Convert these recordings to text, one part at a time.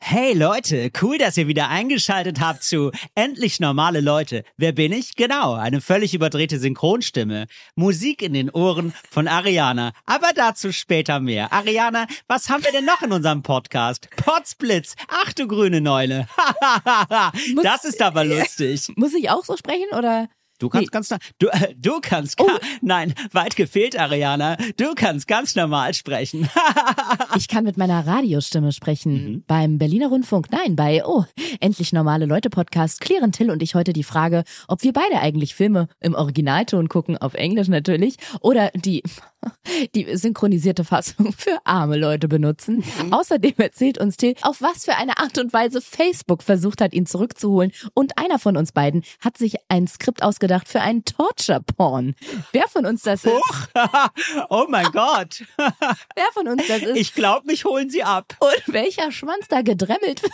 Hey Leute, cool, dass ihr wieder eingeschaltet habt zu Endlich normale Leute. Wer bin ich? Genau, eine völlig überdrehte Synchronstimme. Musik in den Ohren von Ariana. Aber dazu später mehr. Ariana, was haben wir denn noch in unserem Podcast? Potsblitz. Ach du grüne Neule. Das ist aber lustig. Muss ich auch so sprechen oder? Du kannst Nee. ganz du, äh, du kannst ga- nein, weit gefehlt, Ariana. Du kannst ganz normal sprechen. Ich kann mit meiner Radiostimme sprechen. Mhm. Beim Berliner Rundfunk. Nein, bei, oh, endlich normale Leute Podcast klären Till und ich heute die Frage, ob wir beide eigentlich Filme im Originalton gucken, auf Englisch natürlich, oder die, die synchronisierte Fassung für arme Leute benutzen. Mhm. Außerdem erzählt uns Till, auf was für eine Art und Weise Facebook versucht hat, ihn zurückzuholen. Und einer von uns beiden hat sich ein Skript ausgedacht für einen Torture-Porn. Wer von uns das ist? oh mein Gott. Wer von uns das ist? Ich glaube, mich holen sie ab. Und welcher Schwanz da gedremmelt wird,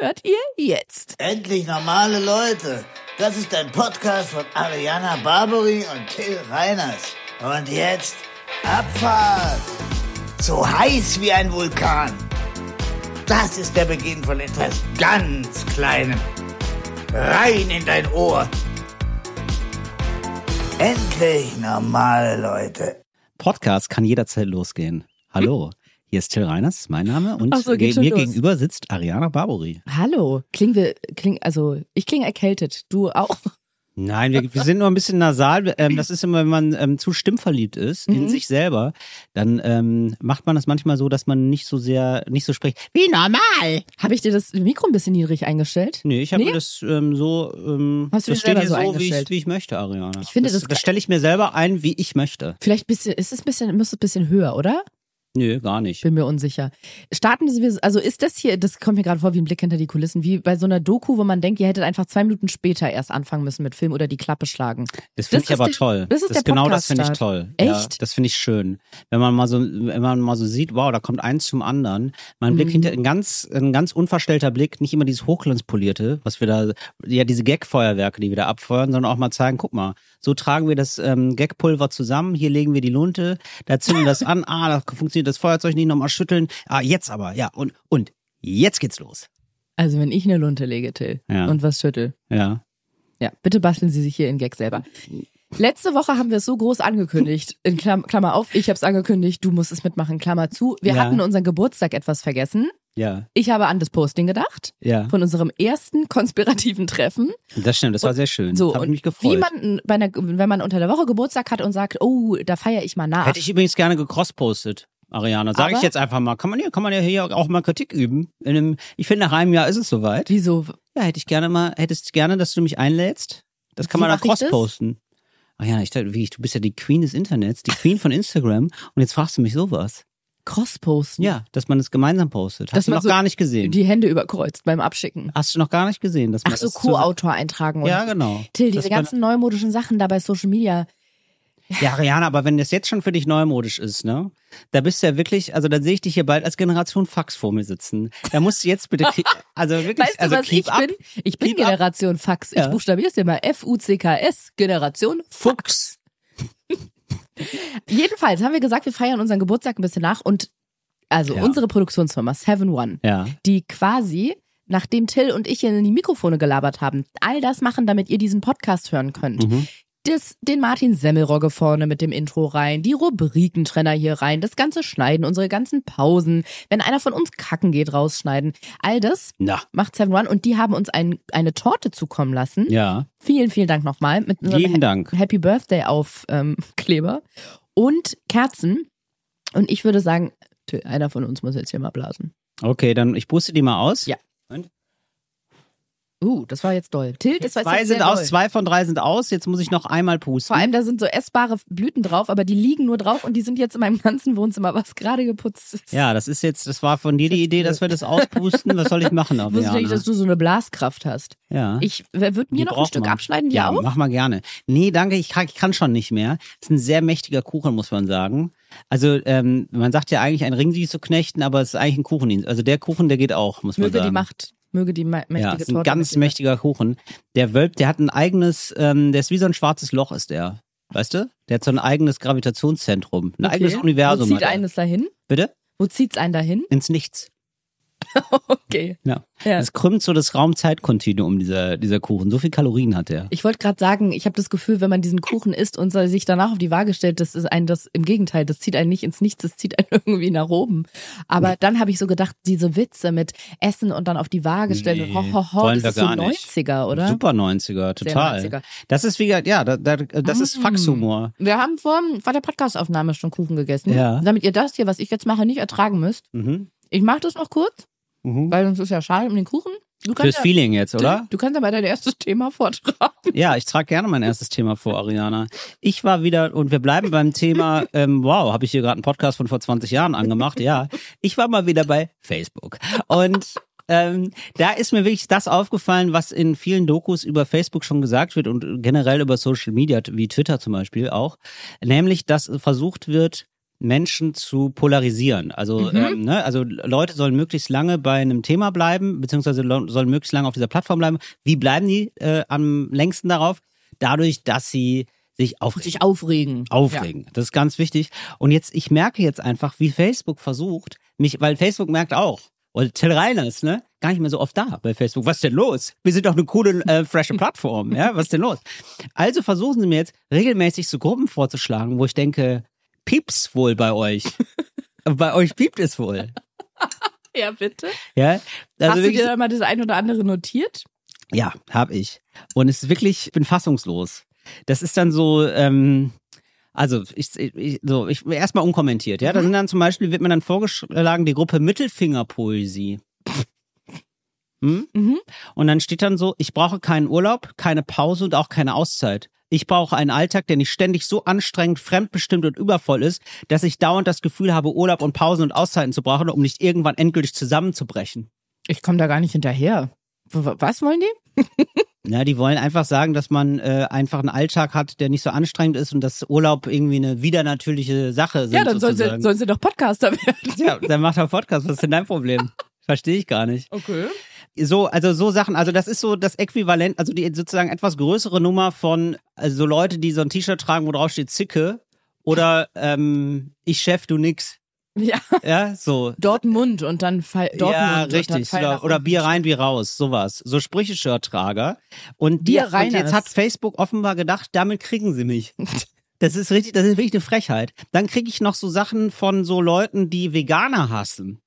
hört ihr jetzt. Endlich normale Leute. Das ist ein Podcast von Ariana Barbary und Till Reiners. Und jetzt Abfahrt. So heiß wie ein Vulkan. Das ist der Beginn von etwas ganz Kleinem. Rein in dein Ohr. Endlich normale Leute. Podcast kann jederzeit losgehen. Hallo, hier ist Till Reiners, mein Name. Und so, mir los. gegenüber sitzt Ariana Barbary. Hallo, klingen wir, kling, also ich klinge erkältet, du auch. Nein, wir, wir sind nur ein bisschen nasal. Ähm, das ist immer, wenn man ähm, zu stimmverliebt ist Mhm. in sich selber, dann ähm, macht man das manchmal so, dass man nicht so sehr, nicht so spricht. Wie normal! Habe ich dir das Mikro ein bisschen niedrig eingestellt? Nee, ich habe Nee? mir das ähm, so, ähm, Hast du das steht so hier so, wie ich, wie ich möchte, Ariana. Ich finde, das, das- das stelle ich mir selber ein, wie ich möchte. Vielleicht bisschen, ist es ein bisschen, muss es ein bisschen höher, oder? Nö, gar nicht. Bin mir unsicher. Starten wir, also ist das hier, das kommt mir gerade vor wie ein Blick hinter die Kulissen, wie bei so einer Doku, wo man denkt, ihr hättet einfach zwei Minuten später erst anfangen müssen mit Film oder die Klappe schlagen. Das finde Das ich aber der- toll. das ist der genau das finde ich toll. Ja, Echt? das finde ich schön. Wenn man mal so, wenn man mal so sieht, wow, da kommt eins zum anderen. Mein Mhm. Blick hinter, ein ganz, ein ganz unverstellter Blick, nicht immer dieses Hochglanzpolierte, was wir da, ja, diese Gag-Feuerwerke, die wir da abfeuern, sondern auch mal zeigen, guck mal, so tragen wir das ähm, Gag-Pulver zusammen, hier legen wir die Lunte, da zünden wir das an, ah, da funktioniert das Feuerzeug nicht, nochmal schütteln, ah, jetzt aber, ja, und, und, jetzt geht's los. Also wenn ich eine Lunte lege, Till, Ja. und was schüttel. Ja. Ja, bitte basteln Sie sich hier in Gag selber. Letzte Woche haben wir es so groß angekündigt, in Klam Klammer auf, ich habe es angekündigt, du musst es mitmachen, Klammer zu. Wir Ja. hatten unseren Geburtstag etwas vergessen. Ja, Ich habe an das Posting gedacht, ja. von unserem ersten konspirativen Treffen. Das stimmt, das war sehr schön. So, und mich gefreut. wie man bei einer, wenn man unter der Woche Geburtstag hat und sagt, oh, da feiere ich mal nach. Hätte ich übrigens gerne gecrosspostet, Ariana. Sage ich jetzt einfach mal. Kann man, ja, kann man ja hier auch mal Kritik üben. In einem, ich finde, nach einem Jahr ist es soweit. Wieso? Ja, hätte ich gerne mal, hättest gerne, dass du mich einlädst. Das kann Wie man da crossposten. Ariana, ich dachte, wie, du bist ja die Queen des Internets, die Queen von Instagram. Und jetzt fragst du mich sowas. Cross-posten. Ja, dass man es gemeinsam postet. Hast Dass du noch so gar nicht gesehen. Die Hände überkreuzt beim Abschicken. Hast du noch gar nicht gesehen, dass man Ach so, das Co-Autor eintragen und Ja, genau. Till, diese ganzen neumodischen Sachen da bei Social Media. Ja, Ariana, aber wenn das jetzt schon für dich neumodisch ist, ne? Da bist du ja wirklich, also dann sehe ich dich hier bald als Generation Fax vor mir sitzen. Da musst du jetzt bitte, also wirklich, Weißt du, also was keep ich up. bin? Ich bin Keep up. Generation Fax. Ich Ja. buchstabiere es dir mal. F-U-C-K-S. Generation Fuchs. Jedenfalls haben wir gesagt, wir feiern unseren Geburtstag ein bisschen nach und also Ja. unsere Produktionsfirma Seven One, Ja. die quasi nachdem Till und ich hier in die Mikrofone gelabert haben, all das machen, damit ihr diesen Podcast hören könnt. Mhm. Das, den Martin Semmelrogge vorne mit dem Intro rein, die Rubrikentrenner hier rein, das ganze Schneiden, unsere ganzen Pausen, wenn einer von uns kacken geht, rausschneiden. All das Na, macht Seven One und die haben uns ein, eine Torte zukommen lassen. ja. Vielen, vielen Dank nochmal mit unserem Dank. Happy Birthday auf ähm, Kleber und Kerzen. Und ich würde sagen, einer von uns muss jetzt hier mal blasen. Okay, dann ich puste die mal aus. Ja. Und? Uh, das war jetzt doll. Till, das war Zwei sind aus, doll. zwei von drei sind aus. Jetzt muss ich noch einmal pusten. Vor allem, da sind so essbare Blüten drauf, aber die liegen nur drauf und die sind jetzt in meinem ganzen Wohnzimmer, was gerade geputzt ist. ja, das ist jetzt, das war von dir die Idee, dass wir das auspusten. Was soll ich machen, Ich wusste nicht, dass du so eine Blaskraft hast. Ja. Ich würde Die mir noch ein Stück man. abschneiden, dir ja, auch? mach mal gerne. Nee, danke, ich kann, ich kann schon nicht mehr. ist ein sehr mächtiger Kuchen, muss man sagen. Also, ähm, man sagt ja eigentlich, ein Ringdienst zu knechten, aber es ist eigentlich ein Kuchendienst. Also der Kuchen, der geht auch, muss man Möge sagen. die Macht, möge die mächtige ja, ist ein Torte ganz mächtiger Kuchen. Der Wölb, der hat ein eigenes, ähm, der ist wie so ein schwarzes Loch, ist der. Weißt du? Der hat so ein eigenes Gravitationszentrum, ein Okay. eigenes Universum. Wo zieht eines dahin? Bitte? Wo zieht's einen dahin? Ins Nichts. Okay. Ja. Ja. Es krümmt so das Raum-Zeit-Kontinuum, dieser, dieser Kuchen. So viel Kalorien hat er. Ich wollte gerade sagen, ich habe das Gefühl, wenn man diesen Kuchen isst und sich danach auf die Waage stellt, das ist ein das im Gegenteil, das zieht einen nicht ins Nichts, das zieht einen irgendwie nach oben. Aber dann habe ich so gedacht, diese Witze mit Essen und dann auf die Waage stellen, Nee, ho, ho, ho, wollen das ist so gar nicht. 90er, oder? Super 90er, total. 90er. Das ist wie, gesagt, ja, da, da, das ist Mm. Faxhumor. Wir haben vor, vor der Podcastaufnahme schon Kuchen gegessen, Ja. damit ihr das hier, was ich jetzt mache, nicht ertragen müsst. Mhm. Ich mache das noch kurz, Mhm. weil sonst ist ja schade um den Kuchen. Du Fürs ja, Feeling jetzt, oder? Du kannst aber dein erstes Thema vortragen. Ja, ich trage gerne mein erstes Thema vor, Ariana. Ich war wieder, und wir bleiben beim Thema, ähm, wow, habe ich hier gerade einen Podcast von vor 20 Jahren angemacht? Ja, ich war mal wieder bei Facebook. Und ähm, da ist mir wirklich das aufgefallen, was in vielen Dokus über Facebook schon gesagt wird und generell über Social Media, wie Twitter zum Beispiel auch, nämlich, dass versucht wird, Menschen zu polarisieren. Also, ähm, ne, also Leute sollen möglichst lange bei einem Thema bleiben, beziehungsweise sollen möglichst lange auf dieser Plattform bleiben. Wie bleiben die äh, am längsten darauf? Dadurch, dass sie sich aufregen. Sich aufregen. aufregen. Das ist ganz wichtig. Und jetzt, ich merke jetzt einfach, wie Facebook versucht, mich, weil Facebook merkt auch, und Till Reiners, ne, gar nicht mehr so oft da bei Facebook. Was ist denn los? Wir sind doch eine coole, äh, frische Plattform, ja? Was ist denn los? Also versuchen sie mir jetzt regelmäßig so Gruppen vorzuschlagen, wo ich denke, piept's wohl bei euch? bei euch piept es wohl. Ja, bitte. Ja? Also Hast du dir da mal das ein oder andere notiert? Ja, hab ich. Und es ist wirklich, ich bin fassungslos. Das ist dann so, ähm, also ich, ich so, ich erstmal unkommentiert, ja. Da sind dann zum Beispiel, wird mir dann vorgeschlagen, die Gruppe Mittelfingerpoesie. Hm? Mhm. Und dann steht dann so, ich brauche keinen Urlaub, keine Pause und auch keine Auszeit. Ich brauche einen Alltag, der nicht ständig so anstrengend, fremdbestimmt und übervoll ist, dass ich dauernd das Gefühl habe, Urlaub und Pausen und Auszeiten zu brauchen, um nicht irgendwann endgültig zusammenzubrechen. Ich komme da gar nicht hinterher. Was wollen die? Ja, die wollen einfach sagen, dass man äh, einfach einen Alltag hat, der nicht so anstrengend ist und dass Urlaub irgendwie eine widernatürliche Sache sind. Ja, dann sollen sie, sollen sie doch Podcaster werden. Ja, dann macht er Podcast. Was ist denn dein Problem? Verstehe ich gar nicht. Okay. So, also so Sachen, also das ist so das Äquivalent, also die sozusagen etwas größere Nummer von also so Leute, die so ein T-Shirt tragen, wo drauf steht Zicke oder ähm, ich Chef, du nix. Ja, Ja, so. Dortmund und dann Fall, Dortmund. ja, und dann richtig. Fall Oder, oder. Bier rein, Bier raus, sowas. So Sprüche-Shirt-Trager. Und, die, und rein jetzt hat Facebook offenbar gedacht, damit kriegen sie mich. Das ist richtig, das ist wirklich eine Frechheit. Dann kriege ich noch so Sachen von so Leuten, die Veganer hassen.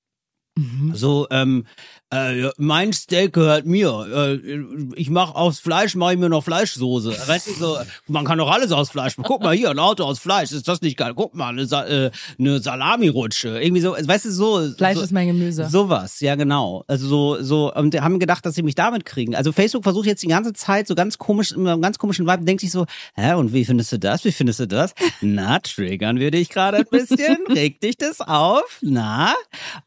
Mhm. So, ähm, äh, mein Steak gehört mir. Äh, ich mache aus Fleisch, mache ich mir noch Fleischsoße. Weißt du, so, man kann doch alles aus Fleisch machen. Guck mal hier, ein Auto aus Fleisch. Ist das nicht geil? Guck mal, eine, Sa äh, eine Salami-Rutsche. Irgendwie so, weißt du, so. Fleisch so, ist mein Gemüse. Sowas, ja genau. Also so, so, und haben gedacht, dass sie mich damit kriegen. Also Facebook versucht jetzt die ganze Zeit so ganz komisch, immer einen ganz komischen Vibe, denkt sich so, hä, und wie findest du das? Wie findest du das? Na, triggern wir dich gerade ein bisschen? Regt dich das auf? Na?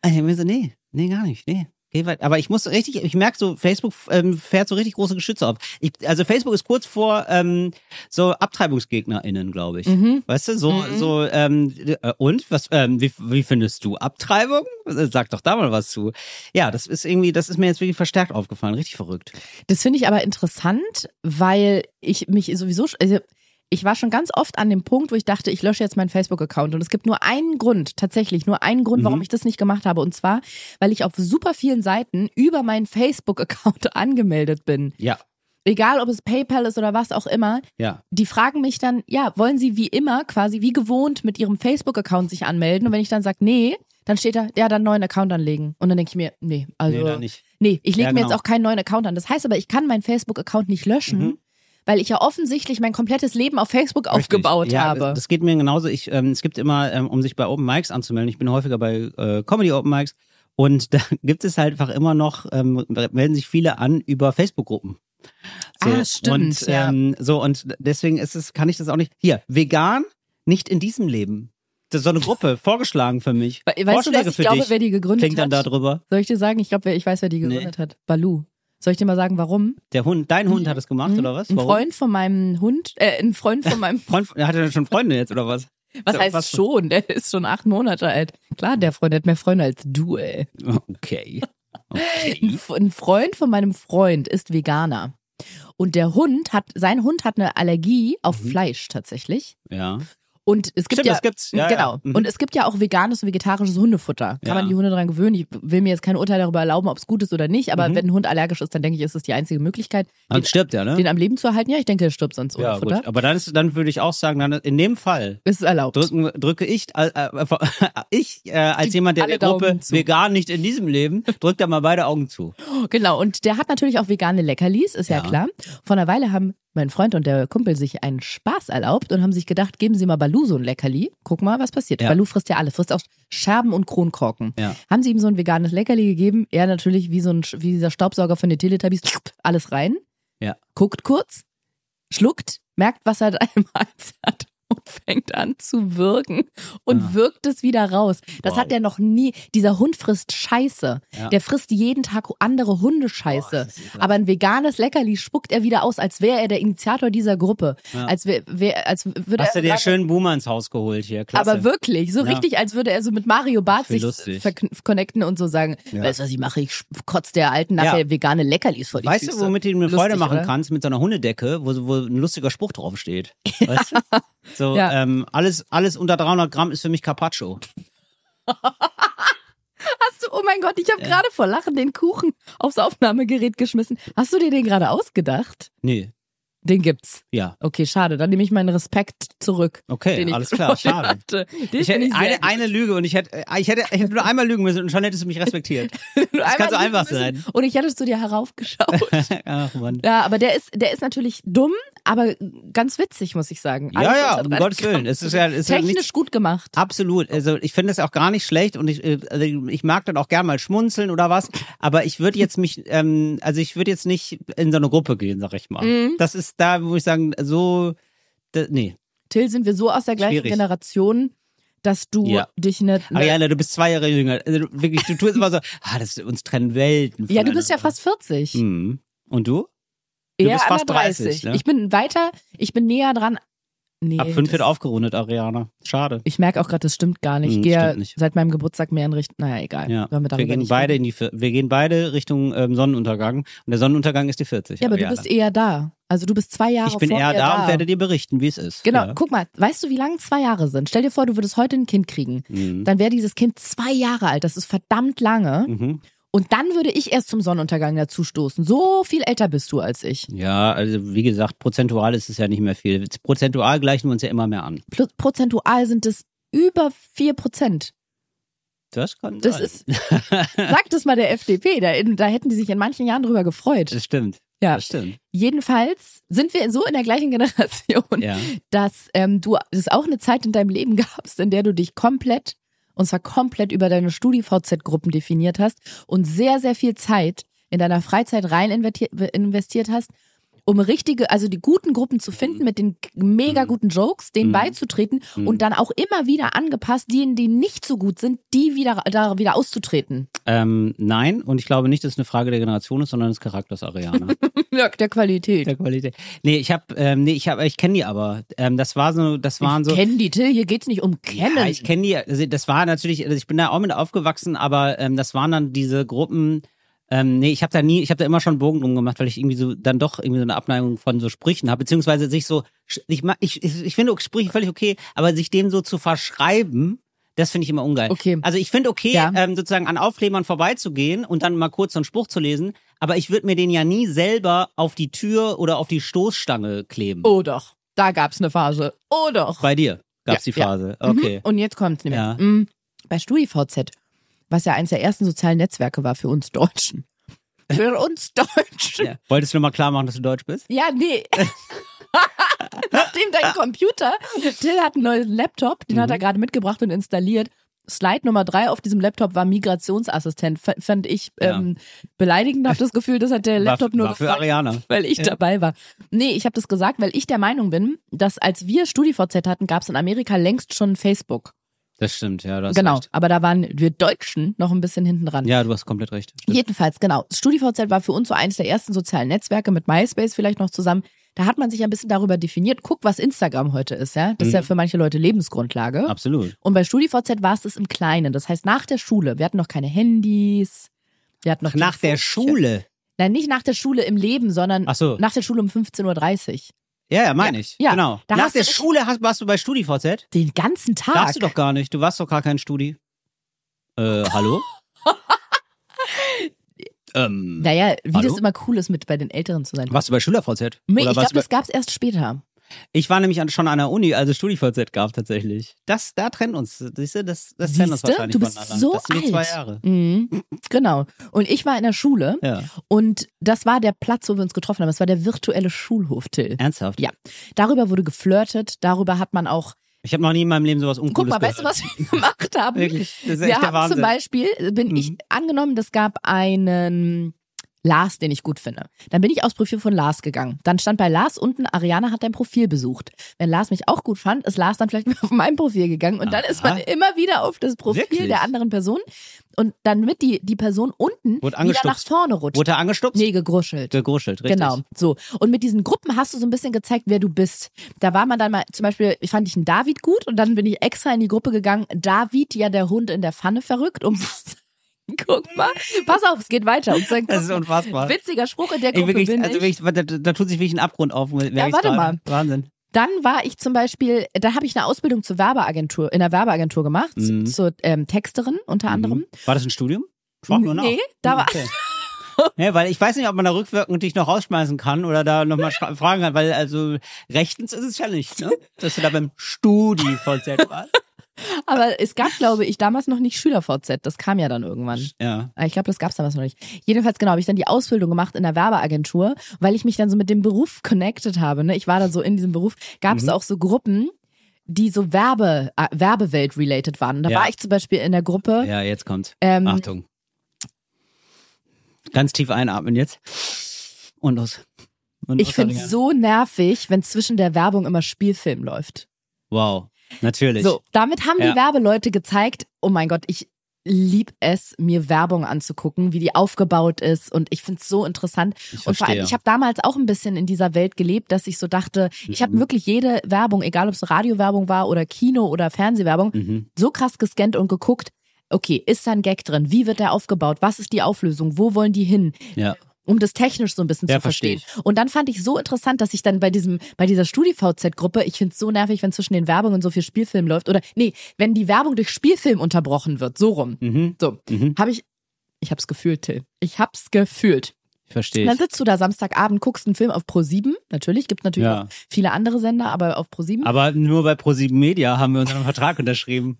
Und ich hab mir so, nee, nee, gar nicht, nee. Geh weit. Aber ich muss richtig, ich merke so, Facebook ähm, fährt so richtig große Geschütze auf. Ich, also Facebook ist kurz vor ähm, so AbtreibungsgegnerInnen, glaube ich. Mhm. Weißt du, so, so, ähm, äh, und? Was, ähm, wie, wie findest du Abtreibung? Sag doch da mal was zu. Ja, das ist irgendwie, das ist mir jetzt wirklich verstärkt aufgefallen. Richtig verrückt. Das finde ich aber interessant, weil ich mich sowieso, also ich war schon ganz oft an dem Punkt, wo ich dachte, ich lösche jetzt meinen Facebook-Account. Und es gibt nur einen Grund, tatsächlich nur einen Grund, warum Mhm. ich das nicht gemacht habe. Und zwar, weil ich auf super vielen Seiten über meinen Facebook-Account angemeldet bin. Ja, Egal, ob es PayPal ist oder was auch immer. ja. Die fragen mich dann, ja, wollen sie wie immer, quasi wie gewohnt mit ihrem Facebook-Account sich anmelden? Und wenn ich dann sage, nee, dann steht da, ja, dann einen neuen Account anlegen. Und dann denke ich mir, nee, also. nee, da nicht. Nee, ich lege Ja, mir genau. jetzt auch keinen neuen Account an. Das heißt aber, ich kann meinen Facebook-Account nicht löschen, Mhm. Weil ich ja offensichtlich mein komplettes Leben auf Facebook aufgebaut Richtig. ja, habe. Das geht mir genauso. Ich, ähm, es gibt immer, ähm, um sich bei Open Mics anzumelden, ich bin häufiger bei äh, Comedy Open Mics Und da gibt es halt einfach immer noch, ähm, melden sich viele an über Facebook-Gruppen. So, Ah, stimmt, Und, ja. ähm, so, und deswegen ist es, kann ich das auch nicht. Hier, vegan, nicht in diesem Leben. Das ist so eine Gruppe, vorgeschlagen für mich. We- Weißt du, Vorschläge was ich für glaube, dich. wer die gegründet Klingt dann hat? darüber. Soll ich dir sagen? Ich glaube, wer- ich weiß, wer die gegründet hat. Balu. Soll ich dir mal sagen, warum? Der Hund, dein Hund hat es gemacht, oder was? Ein Warum? Freund von meinem Hund, äh, ein Freund von meinem, Freund, hat er schon Freunde jetzt, oder was? was heißt was- schon? Der ist schon acht Monate alt. Klar, der Freund hat mehr Freunde als du, ey. Okay. Ein, Okay. Ein Freund von meinem Freund ist Veganer. Und der Hund hat, sein Hund hat eine Allergie auf Fleisch tatsächlich. Ja. Und es gibt. Stimmt, ja, das gibt's. Ja, genau. ja. Mhm. Und es gibt ja auch veganes und vegetarisches Hundefutter. Kann Ja. man die Hunde daran gewöhnen? Ich will mir jetzt kein Urteil darüber erlauben, ob es gut ist oder nicht. Aber Mhm. wenn ein Hund allergisch ist, dann denke ich, ist es die einzige Möglichkeit, Dann den, stirbt er, ne? den am Leben zu erhalten. Ja, ich denke, er stirbt sonst ohne ja, Futter. gut. Aber dann, ist, dann würde ich auch sagen, dann in dem Fall Ist erlaubt. drücken, drücke ich, äh, äh, ich äh, als Die- jemand der der Gruppe zu. vegan nicht in diesem Leben, drückt da mal beide Augen zu. Genau, und der hat natürlich auch vegane Leckerlis, ist ja, Ja. klar. Vor einer Weile haben mein Freund und der Kumpel sich einen Spaß erlaubt und haben sich gedacht, geben Sie mal Balu so ein Leckerli. Guck mal, was passiert. Ja. Balu frisst ja alles, frisst auch Scherben und Kronkorken. Ja. Haben sie ihm so ein veganes Leckerli gegeben, er natürlich wie so ein wie dieser Staubsauger von den Teletubbies, alles rein, Ja. guckt kurz, schluckt, merkt, was er da im Hals hat und fängt an zu wirken und Ah. wirkt es wieder raus. Das Wow. hat er noch nie. Dieser Hund frisst Scheiße. Ja. Der frisst jeden Tag andere Hundescheiße. Ekelhaft. Aber ein veganes Leckerli spuckt er wieder aus, als wäre er der Initiator dieser Gruppe. Ja. Als, wär, wär, als würde Hast du er dir sagen- schön Boomer ins Haus geholt hier, klasse. aber wirklich, so Ja. richtig, als würde er so mit Mario Barth sich connecten und so sagen, Ja. weißt du, was ich mache? Ich kotze der Alten nachher Ja. vegane Leckerlis vor die Weißt Füße. du, womit du mir Freude machen oder? kannst? Mit so einer Hundedecke, wo, wo ein lustiger Spruch draufsteht. Weißt du? So, Ja. ähm, alles, alles unter 300 Gramm ist für mich Carpaccio. Hast du, oh mein Gott, ich habe gerade vor Lachen den Kuchen aufs Aufnahmegerät geschmissen. Hast du dir den gerade ausgedacht? Nee, Den gibt's. ja. Okay, schade. Dann nehme ich meinen Respekt zurück. Okay, den ich alles klar, schade. Ich hätte ich eine, eine Lüge und ich hätte, ich hätte, ich hätte nur einmal lügen müssen und schon hättest du mich respektiert. Das kann so einfach sein. Und ich hätte zu dir heraufgeschaut. Ach Mann. ja, aber der ist, der ist natürlich dumm, aber ganz witzig, muss ich sagen. Ja, Alles ja, unter um Gottes. Willen. Es ist ja, es ist ja Technisch nichts, gut gemacht. Absolut. Also ich finde es auch gar nicht schlecht und ich, äh, also ich mag dann auch gern mal schmunzeln oder was. Aber ich würde jetzt mich, ähm, also ich würde jetzt nicht in so eine Gruppe gehen, sag ich mal. Mhm. Das ist da, wo ich sagen, so, da, nee. Till, sind wir so aus der gleichen Schwierig. Generation, dass du Ja. dich eine. eine Ariana, du bist zwei Jahre jünger. Also, du- wirklich, du tust immer so, ah, das uns trennen Welten. ja, du bist ja fast 40. Mhm. Und du? Du Eher bist fast der 30, ne? Ich bin weiter, ich bin näher dran. Nee, Ab fünf wird aufgerundet, Ariana. Schade. Ich merke auch gerade, das stimmt gar nicht. Ich Hm, gehe nicht. seit meinem Geburtstag mehr in Richtung. Naja, egal. Ja. Wir, Wir gehen beide in die, wir gehen beide Richtung ähm, Sonnenuntergang. Und der Sonnenuntergang ist die 40. Ja, aber Ariana. du bist eher da. Also du bist zwei Jahre Ich bin eher mir da, und werde dir berichten, wie es ist. Genau, Ja. guck mal, weißt du, wie lange zwei Jahre sind? Stell dir vor, du würdest heute ein Kind kriegen. Mhm. Dann wäre dieses Kind zwei Jahre alt. Das ist verdammt lange. Mhm. Und dann würde ich erst zum Sonnenuntergang dazustoßen. So viel älter bist du als ich. Ja, also wie gesagt, prozentual ist es ja nicht mehr viel. Prozentual gleichen wir uns ja immer mehr an. Plus, prozentual sind es über vier Prozent. Das kann Das sein. ist, sagt es mal der FDP. Da, da hätten die sich in manchen Jahren drüber gefreut. Das stimmt. Ja. Das stimmt. Jedenfalls sind wir so in der gleichen Generation, Ja. dass ähm, du es auch eine Zeit in deinem Leben gabst, in der du dich komplett, und zwar komplett über deine Studi-VZ-Gruppen definiert hast und sehr, sehr viel Zeit in deiner Freizeit rein investiert, investiert hast, um richtige, also die guten Gruppen zu finden mit den mega guten Jokes, denen Mhm. beizutreten Mhm. und dann auch immer wieder angepasst, denen, die nicht so gut sind, die wieder da wieder auszutreten. Ähm, nein, und ich glaube nicht, dass es eine Frage der Generation ist, sondern des Charakters Ariana. Ja, der Qualität. der Qualität. Nee, ich habe, ähm, nee, ich habe, ich kenne die aber. Ähm, das war so, das waren so. ich kenn die, Till, hier geht's nicht um kennen. Ja, ich kenne die. Also das war natürlich, also ich bin da auch mit aufgewachsen, aber ähm, das waren dann diese Gruppen. Ähm, nee, ich habe da nie, ich habe da immer schon Bogen drum gemacht, weil ich irgendwie so dann doch irgendwie so eine Abneigung von so Sprüchen habe, beziehungsweise sich so, ich ich, ich, finde Sprüche völlig okay, aber sich dem so zu verschreiben, das finde ich immer ungeil. Okay. Also ich finde okay, Ja. ähm, sozusagen an Aufklebern vorbeizugehen und dann mal kurz so einen Spruch zu lesen, aber ich würde mir den ja nie selber auf die Tür oder auf die Stoßstange kleben. Oh doch, da gab's eine Phase. Oh doch. Bei dir gab's Ja, die ja. Phase. Okay. Mhm. Und jetzt kommt's nämlich. Ja. Mhm. Bei StudiVZ, was ja eines der ersten sozialen Netzwerke war für uns Deutschen. Für uns Deutschen. Ja. Wolltest du noch mal klar machen, dass du deutsch bist? Ja, nee. Nachdem dein Computer, Till hat einen neuen Laptop, den Mhm. hat er gerade mitgebracht und installiert. Slide Nummer drei auf diesem Laptop war Migrationsassistent. Fand ich Ja. ähm, beleidigend. Hab das Gefühl, das hat der Laptop war, nur war für gefragt, Ariana. weil ich dabei war. Nee, ich habe das gesagt, weil ich der Meinung bin, dass als wir StudiVZ hatten, gab es in Amerika längst schon Facebook. Das stimmt, ja, du hast genau, aber da waren wir Deutschen noch ein bisschen hinten dran. Ja, du hast komplett recht. Stimmt. Jedenfalls, genau. StudiVZ war für uns so eines der ersten sozialen Netzwerke mit MySpace vielleicht noch zusammen. Da hat man sich ein bisschen darüber definiert. Guck, was Instagram heute ist, ja. Das ist ja Mhm. für manche Leute Lebensgrundlage. Absolut. Und bei StudiVZ war es das im Kleinen. Das heißt, nach der Schule. Wir hatten noch keine Handys. Wir hatten noch Nach der. Schule. Nein, nicht nach der Schule im Leben, sondern Ach so. nach der Schule um 15.30 Uhr. Ja, ja, meine ich. Ja, genau. da Nach der Schule hast, warst du bei StudiVZ? Den ganzen Tag. Darfst du doch gar nicht. Du warst doch gar kein Studi. Äh, hallo? ähm, Naja, wie Hallo? das immer cool ist, mit bei den Älteren zu sein. warst du bei SchülerVZ? Nee, ich glaube, das gab's erst später. Ich war nämlich an, schon an der Uni, also StudiVZ gab tatsächlich. Das, da trennt uns, siehst du, das, das trennt uns wahrscheinlich Du bist so das alt. zwei Jahre. Mhm. Genau. Und ich war in der Schule Ja. und das war der Platz, wo wir uns getroffen haben. Das war der virtuelle Schulhof, Till. Ernsthaft? Ja. Darüber wurde geflirtet, darüber hat man auch. Ich habe noch nie in meinem Leben sowas Guck Uncooles mal, weißt du, gehört. was wir gemacht haben? Wirklich, das ist wir echt der haben Wahnsinn. zum Beispiel, bin ich Mhm. angenommen, das gab einen Lars, den ich gut finde. Dann bin ich aufs Profil von Lars gegangen. Dann stand bei Lars unten, Ariana hat dein Profil besucht. Wenn Lars mich auch gut fand, ist Lars dann vielleicht auf mein Profil gegangen und dann ist man Aha. immer wieder auf das Profil Wirklich? der anderen Person und dann mit die, die Person unten wieder nach vorne rutscht. Wurde er angestupst? Nee, gegruschelt. Gegruschelt, richtig. Genau, so. Und mit diesen Gruppen hast du so ein bisschen gezeigt, wer du bist. Da war man dann mal, zum Beispiel, fand ich einen David gut und dann bin ich extra in die Gruppe gegangen. David, ja, der Hund in der Pfanne verrückt, um Guck mal, pass auf, es geht weiter. Zu sagen, Das ist unfassbar. witziger Spruch in der Ey, Gruppe wirklich, bin also ich. wirklich, da, da tut sich wirklich ein Abgrund auf. Ja, warte mal. Wahnsinn. Dann war ich zum Beispiel, da habe ich eine Ausbildung zur Werbeagentur, in der Werbeagentur gemacht, Mhm. zur ähm, Texterin unter anderem. Mhm. War das ein Studium? Frag nur nach. Nee, da war, Okay. Ja, weil ich weiß nicht, ob man da rückwirkend dich noch rausschmeißen kann oder da nochmal fragen kann, weil also rechtens ist es ja nicht, ne? Dass du da beim Studi VZ warst. Aber es gab, glaube ich, damals noch nicht Schüler-VZ, das kam ja dann irgendwann. Ja. Ah, Ich glaube, das gab's damals noch nicht. Jedenfalls, genau, habe ich dann die Ausbildung gemacht in der Werbeagentur, weil ich mich dann so mit dem Beruf connected habe. Ne? Ich war da so in diesem Beruf, gab es Mhm. auch so Gruppen, die so Werbe, äh, Werbewelt-related waren. Da Ja. war ich zum Beispiel in der Gruppe. Ja, jetzt kommt. Ähm, Achtung. Ganz tief einatmen jetzt. Und los. Und ich finde Adrian. so nervig, wenn zwischen der Werbung immer Spielfilm läuft. Wow. Natürlich. So, damit haben Ja. die Werbeleute gezeigt, oh mein Gott, ich lieb es, mir Werbung anzugucken, wie die aufgebaut ist und ich finde es so interessant. Ich und vor allem, ich habe damals auch ein bisschen in dieser Welt gelebt, dass ich so dachte, ich habe Mhm. wirklich jede Werbung, egal ob es Radiowerbung war oder Kino oder Fernsehwerbung, Mhm. so krass gescannt und geguckt, okay, ist da ein Gag drin? Wie wird der aufgebaut? Was ist die Auflösung? Wo wollen die hin? Ja. Um das technisch so ein bisschen Ja, zu verstehen. verstehe Und dann fand ich so interessant, dass ich dann bei diesem, bei dieser StudiVZ-Gruppe, ich finde es so nervig, wenn zwischen den Werbungen so viel Spielfilm läuft. Oder nee, wenn die Werbung durch Spielfilm unterbrochen wird, so rum. Mhm. So, Mhm. habe ich, ich hab's gefühlt, Till. Ich hab's gefühlt. Ich verstehe. Dann sitzt du da Samstagabend, guckst einen Film auf Pro7. Natürlich, gibt natürlich Ja. auch viele andere Sender, aber auf Pro7. Aber nur bei ProSieben Media haben wir unseren Vertrag unterschrieben.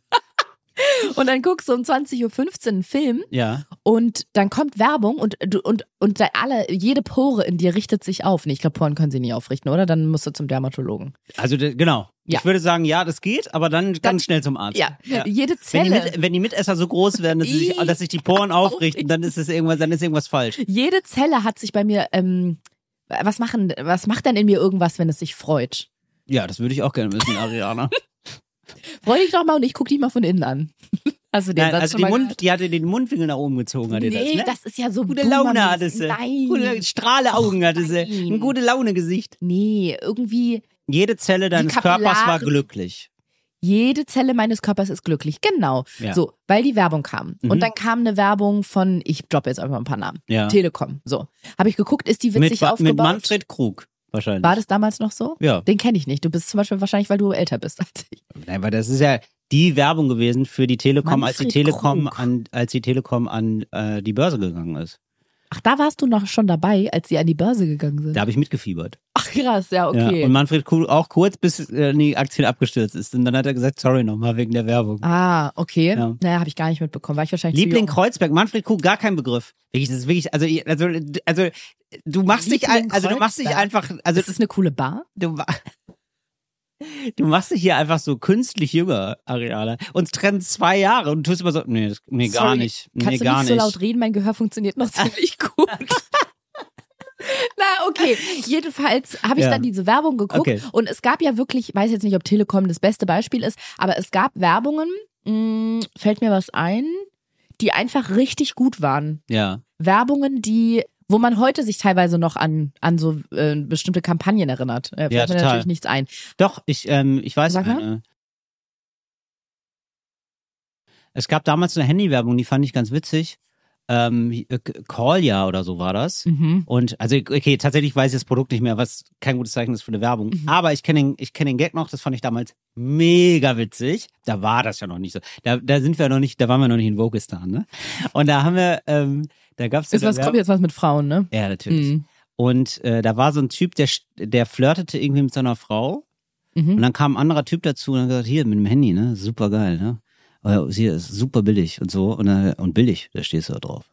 Und dann guckst du um 20.15 Uhr einen Film Ja. und dann kommt Werbung und und und da alle jede Pore in dir richtet sich auf. Nee, ich glaube, Poren können sie nie aufrichten, oder? Dann musst du zum Dermatologen. Also genau. Ja. Ich würde sagen, ja, das geht, aber dann ganz schnell zum Arzt. Ja, jede Wenn die, Zelle, Mit, wenn die Mitesser so groß werden, dass, sich, dass sich die Poren aufrichten, dann ist es irgendwas, dann ist irgendwas falsch. jede Zelle hat sich bei mir ähm, was machen was macht denn in mir irgendwas, wenn es sich freut? Ja, das würde ich auch gerne wissen, Ariana. Freu dich doch mal und ich guck dich mal von innen an. Du den Nein, Satz also die, Mund, die hatte den Mundwinkel nach oben gezogen, hatte? Nee, das, ne? das ist ja so Gute Laune hatte sie. Nein. Gute Strahleaugen hatte sie. Ein gute Laune-Gesicht. Nee, irgendwie Jede Zelle deines Körpers war glücklich. jede Zelle meines Körpers ist glücklich. Genau. Ja. So, weil die Werbung kam. Mhm. Und dann kam eine Werbung von, ich droppe jetzt einfach mal ein paar Namen. Ja. Telekom. So. Habe ich geguckt, ist die witzig Mit, aufgebaut? mit Manfred Krug wahrscheinlich. War das damals noch so? Ja. Den kenne ich nicht. Du bist zum Beispiel wahrscheinlich, weil du älter bist als ich. Nein, weil das ist ja die Werbung gewesen für die Telekom, als die Manfred Telekom Krug. an, als die Telekom an äh, die Börse gegangen ist. Ach, da warst du noch schon dabei, als sie an die Börse gegangen sind. Da habe ich mitgefiebert. Ach krass, ja, okay. Ja, und Manfred Krug auch kurz, bis äh, die Aktien abgestürzt ist. Und dann hat er gesagt, sorry nochmal wegen der Werbung. ah, okay. Ja. Naja, habe ich gar nicht mitbekommen. War ich wahrscheinlich Liebling. Kreuzberg, Manfred Krug, gar kein Begriff. Wirklich, das ist wirklich, also, also, also du machst dich, Liebling also du machst dich einfach, also Ist das eine coole Bar? du, Du machst dich hier einfach so künstlich jünger, Ariana. Uns trennen zwei Jahre und du tust immer so, nee, das, nee gar Sorry, nicht. Nee, Kannst du gar nicht so laut reden? Mein Gehör funktioniert noch ziemlich gut. Na, okay. Jedenfalls habe ich Ja. dann diese Werbung geguckt Okay. und es gab ja wirklich, ich weiß jetzt nicht, ob Telekom das beste Beispiel ist, aber es gab Werbungen, mh, fällt mir was ein, die einfach richtig gut waren. Ja. Werbungen, die, wo man heute sich teilweise noch an, an so äh, bestimmte Kampagnen erinnert. Äh, fällt Ja, mir total. natürlich nichts ein. Doch, ich, ähm, ich weiß Sag mal. eine. Es gab damals eine Handywerbung, die fand ich ganz witzig. Ähm, äh, Callja oder so war das. Mhm. Und also okay, tatsächlich weiß ich das Produkt nicht mehr, was kein gutes Zeichen ist für eine Werbung. Mhm. Aber ich kenne den, ich kenne den Gag noch, das fand ich damals mega witzig. Da war das ja noch nicht so. Da, da sind wir noch nicht, da waren wir noch nicht in Vogistan, ne? Und da haben wir, ähm, da gab's so Ist was, kommt jetzt was mit Frauen, ne? Ja, natürlich. Mhm. Und äh, da war so ein Typ, der, der flirtete irgendwie mit seiner Frau. Und Mhm. dann kam ein anderer Typ dazu und hat gesagt, hier, mit dem Handy, ne? Super geil, ne? Hier ist super billig und so. Und, dann, und billig, da stehst du da drauf.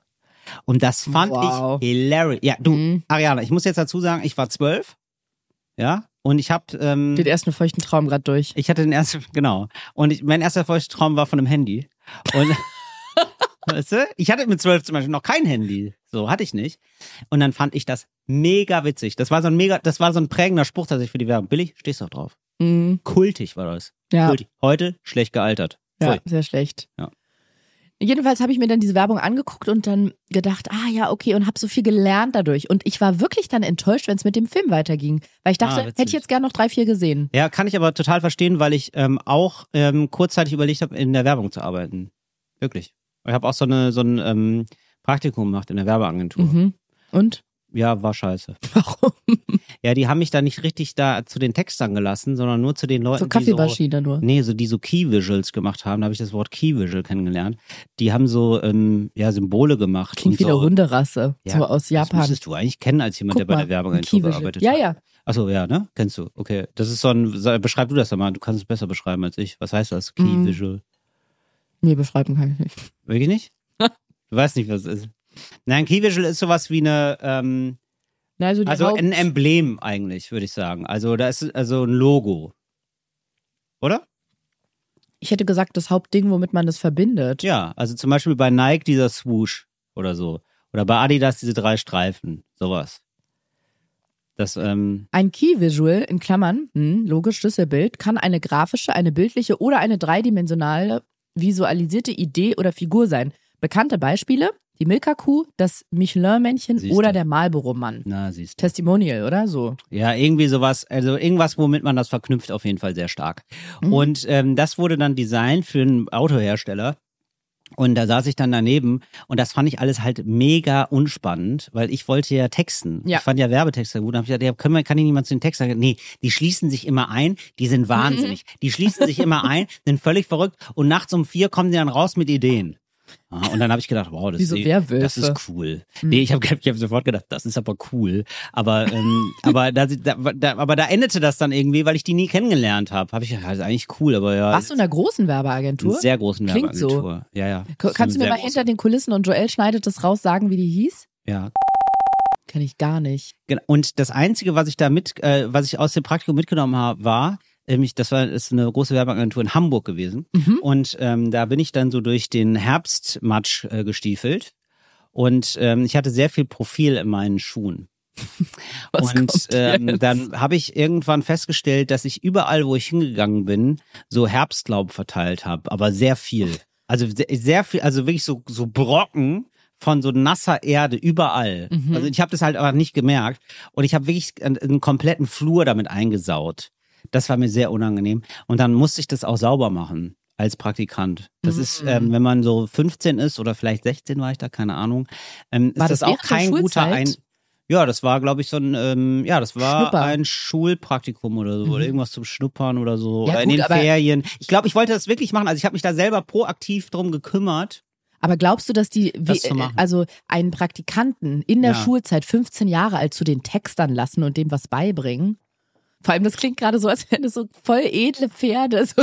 Und das fand Wow. ich hilarious. Ja, du, Mhm. Ariana, ich muss jetzt dazu sagen, ich war zwölf. Ja. Und ich habe ähm, Den ersten feuchten Traum gerade durch. ich hatte den ersten, genau. Und ich, mein erster Traum war von einem Handy. Und weißt du, ich hatte mit zwölf zum Beispiel noch kein Handy. So hatte ich nicht. Und dann fand ich das mega witzig. Das war so ein mega, das war so ein prägender Spruch tatsächlich für die Werbung. Billig, stehst du auch drauf. Mhm. Kultig war das. Ja. Kultig. Heute schlecht gealtert. Ja, Pfui. sehr schlecht. Ja. Jedenfalls habe ich mir dann diese Werbung angeguckt und dann gedacht, ah ja, okay, und habe so viel gelernt dadurch. Und ich war wirklich dann enttäuscht, wenn es mit dem Film weiterging. Weil ich dachte, Ah, hätte ich jetzt gern noch drei, vier gesehen. Ja, kann ich aber total verstehen, weil ich ähm, auch ähm, kurzzeitig überlegt habe, in der Werbung zu arbeiten. Wirklich. Ich habe auch so, eine, so ein ähm, Praktikum gemacht in der Werbeagentur. Mhm. Und? Ja, war scheiße. Warum? Ja, die haben mich da nicht richtig da zu den Textern gelassen, sondern nur zu den Leuten, So die Kaffeemaschine nur. so, nee, so die so Key Visuals gemacht haben. Da habe ich das Wort Key Visual kennengelernt. Die haben so ähm, ja Symbole gemacht Klingt wie eine so. Hunderasse. Ja, so aus Das Japan. müsstest du eigentlich kennen als jemand, Guck der bei der Keyvisual. gearbeitet Ja, hat. ja. Achso, ja, ne? Kennst du. Okay. Das ist so ein, beschreib du das doch mal. Du kannst es besser beschreiben als ich. Was heißt das? Key Mm. Visual. Nee, beschreiben kann ich nicht. Wirklich nicht? du weißt nicht, was es ist. Nein, Key Visual ist sowas wie eine, ähm, Na, also also Haupt- ein Emblem eigentlich, würde ich sagen. Also da ist also ein Logo. Oder? ich hätte gesagt, das Hauptding, womit man das verbindet. Ja, also zum Beispiel bei Nike dieser Swoosh oder so. Oder bei Adidas diese drei Streifen. Sowas. Das, ähm, Ein Key Visual, in Klammern, hm, logisch Schlüsselbild, kann eine grafische, eine bildliche oder eine dreidimensionale visualisierte Idee oder Figur sein. Bekannte Beispiele: die Milka-Kuh, das Michelin-Männchen oder der Marlboro-Mann. na, siehst du. Testimonial, oder so? Ja, irgendwie sowas, also irgendwas, womit man das verknüpft, auf jeden Fall sehr stark. Mhm. Und ähm, das wurde dann designt für einen Autohersteller. Und da saß ich dann daneben und das fand ich alles halt mega unspannend, weil ich wollte ja texten. Ja. Ich fand ja Werbetexte gut. Da hab ich gesagt, ja, können wir, kann ich niemand zu den Text sagen? Nee, die schließen sich immer ein, die sind wahnsinnig. Die schließen sich immer ein, sind völlig verrückt und nachts um vier kommen die dann raus mit Ideen. Ah, Und dann habe ich gedacht, wow, das, Wie so ist, Werwölfe. das ist cool. Mhm. Nee, ich habe ich hab sofort gedacht, das ist aber cool. Aber ähm, aber da, da, aber da endete das dann irgendwie, weil ich die nie kennengelernt habe. Habe ich gedacht, das ist eigentlich cool, aber ja. Warst du in einer großen Werbeagentur? sehr großen Klingt so. Werbeagentur. Ja, ja. K- Kannst du mir mal große. hinter den Kulissen und Joel schneidet das raus sagen, wie die hieß? Ja. Kenn ich gar nicht. Und das Einzige, was ich da mit, äh, was ich aus dem Praktikum mitgenommen habe, war, nämlich, das war ist eine große Werbeagentur in Hamburg gewesen. Mhm. Und ähm, da bin ich dann so durch den Herbstmatsch äh, gestiefelt. Und ähm, ich hatte sehr viel Profil in meinen Schuhen. Was und ähm, dann habe ich irgendwann festgestellt, dass ich überall, wo ich hingegangen bin, so Herbstlaub verteilt habe, aber sehr viel. Also sehr, sehr viel, also wirklich so so Brocken von so nasser Erde überall. Mhm. Also ich habe das halt aber nicht gemerkt und ich habe wirklich einen, einen kompletten Flur damit eingesaut. Das war mir sehr unangenehm und dann musste ich das auch sauber machen als Praktikant. Das Mhm. ist, ähm, wenn man so 15 ist oder vielleicht 16 war ich da, keine Ahnung, ähm, ist War das, das auch kein guter? Ein ja, das war, glaube ich, so ein, ähm, ja, das war Schnupper. ein Schulpraktikum oder so, Mhm. oder irgendwas zum Schnuppern oder so, Ja, oder in gut, den aber- Ferien. Ich glaube, ich wollte das wirklich machen. Also ich habe mich da selber proaktiv drum gekümmert. Aber glaubst du, dass die, wie, Das zu machen. also einen Praktikanten in der Ja. Schulzeit 15 Jahre alt zu den Textern lassen und dem was beibringen? Vor allem, das klingt gerade so, als wären das so voll edle Pferde.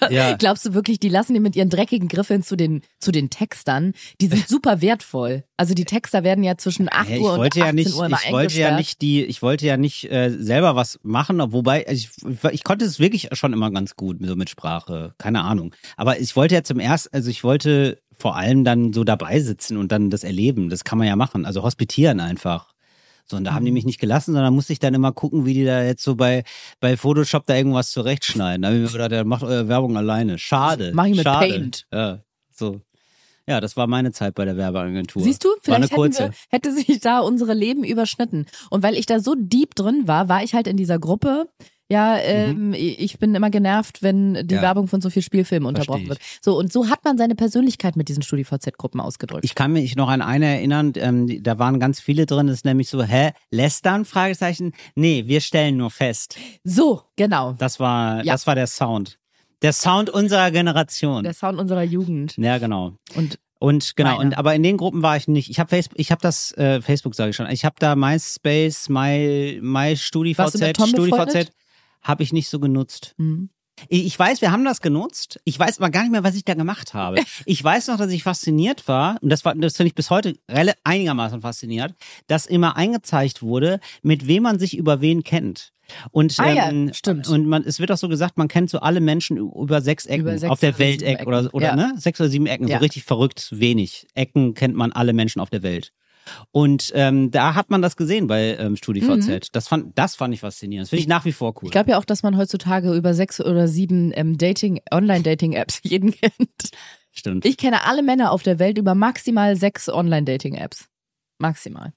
Da Ja. Glaubst du wirklich, die lassen die mit ihren dreckigen Griffeln zu den, zu den Textern? Die sind super wertvoll. Also die Texter werden ja zwischen 8 Ja, Uhr und wollte 18 ja nicht, Uhr ich wollte ja nicht die, ich wollte ja nicht äh, selber was machen, wobei also ich, ich konnte es wirklich schon immer ganz gut so mit Sprache, keine Ahnung. Aber ich wollte ja zum ersten, also ich wollte vor allem dann so dabei sitzen und dann das erleben. Das kann man ja machen, also hospitieren einfach. So, und da Mhm. haben die mich nicht gelassen, sondern musste ich dann immer gucken, wie die da jetzt so bei, bei Photoshop da irgendwas zurechtschneiden. Da hab ich mir gedacht, der macht eure Werbung alleine. Schade. Mach ich mit schade. Paint. Ja, so. Ja, das war meine Zeit bei der Werbeagentur. Siehst du, vielleicht wir, hätte sich da unsere Leben überschnitten. Und weil ich da so deep drin war, war ich halt in dieser Gruppe. Ja, ähm, ich bin immer genervt, wenn die Mhm. Ja. Werbung von so viel Spielfilmen unterbrochen wird. So, und so hat man seine Persönlichkeit mit diesen StudiVZ-Gruppen ausgedrückt. Ich kann mich noch an eine erinnern, ähm, da waren ganz viele drin, das ist nämlich so, hä, lästern? Fragezeichen. Nee, wir stellen nur fest. so, genau. Das war, Ja. das war der Sound. Der Sound unserer Generation. Der Sound unserer Jugend. ja, genau. Und Und genau, und aber in den Gruppen war ich nicht. Ich habe Facebook, ich habe das äh, Facebook sage ich schon. Ich habe da MySpace, My My StudiVZ, StudiVZ? Habe ich nicht so genutzt. hm. Ich weiß, wir haben das genutzt. Ich weiß aber gar nicht mehr, was ich da gemacht habe. Ich weiß noch, dass ich fasziniert war, und das war, das finde ich bis heute einigermaßen fasziniert, dass immer eingezeigt wurde, mit wem man sich über wen kennt. Und, Ah ja, ähm, stimmt. und man, es wird auch so gesagt, man kennt so alle Menschen über sechs Ecken Über sechs auf der Welteck oder, oder Ja. ne? Sechs oder sieben Ecken, Ja. so richtig verrückt wenig. Ecken kennt man alle Menschen auf der Welt. Und ähm, da hat man das gesehen bei ähm, StudiVZ. Das fand, das fand ich faszinierend. Das finde ich nach wie vor cool. Mhm. ich glaube ja auch, dass man heutzutage über sechs oder sieben ähm, Dating, Online-Dating-Apps jeden kennt. Stimmt. Ich kenne alle Männer auf der Welt über maximal sechs Online-Dating-Apps. Maximal.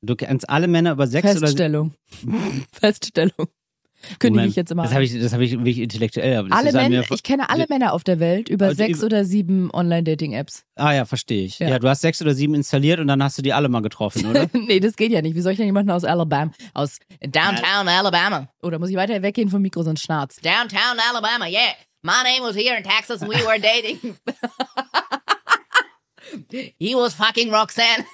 Du kennst alle Männer über sechs oder Feststellung. Feststellung. Kündige ich jetzt immer Das an. habe ich, das habe ich wirklich intellektuell. Alle Männer, mir- ich kenne alle Männer auf der Welt über sechs oder sieben Online-Dating-Apps. Ah ja, verstehe ich. Ja. Ja. du hast sechs oder sieben installiert und dann hast du die alle mal getroffen, oder? nee, das geht ja nicht. Wie soll ich denn jemanden aus Alabama, aus Downtown Alabama? Oder muss ich weiter weggehen vom Mikro, sonst schnarz. Downtown Alabama, yeah. My name was here in Texas and we were dating. He was fucking Roxanne.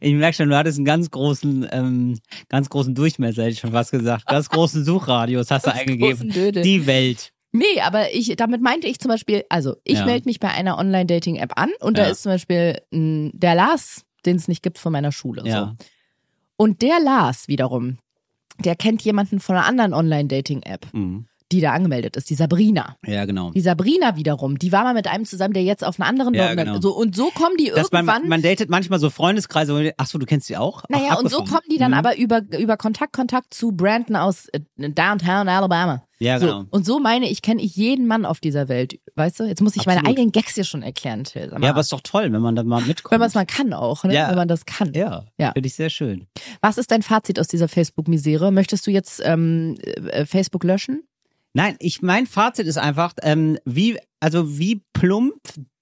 Ich merke schon, du hattest einen ganz großen, ähm, ganz großen Durchmesser, hätte ich schon fast gesagt. Ganz großen Suchradius hast du eingegeben. Die Welt. Nee, aber ich, damit meinte ich zum Beispiel, also ich Ja. melde mich bei einer Online-Dating-App an und da Ja. ist zum Beispiel m, der Lars, den es nicht gibt von meiner Schule. Ja. So. Und der Lars wiederum, der kennt jemanden von einer anderen Online-Dating-App, Mhm. Die da angemeldet ist, die Sabrina. Ja, genau. Die Sabrina wiederum, die war mal mit einem zusammen, der jetzt auf einer anderen Ja, genau. so und so kommen die Das man, irgendwann. man datet manchmal so Freundeskreise, man denkt, ach so, du kennst sie auch? Ach, naja, und so kommen die dann Mhm. aber über, über Kontakt, Kontakt zu Brandon aus äh, Downtown Alabama. Ja, So, genau. und so meine ich, kenne ich jeden Mann auf dieser Welt. Weißt du? Jetzt muss ich meine Absolut. eigenen Gags hier schon erklären, Till. Ja, aber ist doch toll, wenn man da mal mitkommt. wenn man es mal kann auch, ne? Ja. wenn man das kann. Ja, Ja. finde ich sehr schön. Was ist dein Fazit aus dieser Facebook-Misere? Möchtest du jetzt ähm, äh, Facebook löschen? Nein, ich mein Fazit ist einfach, ähm, wie also wie plump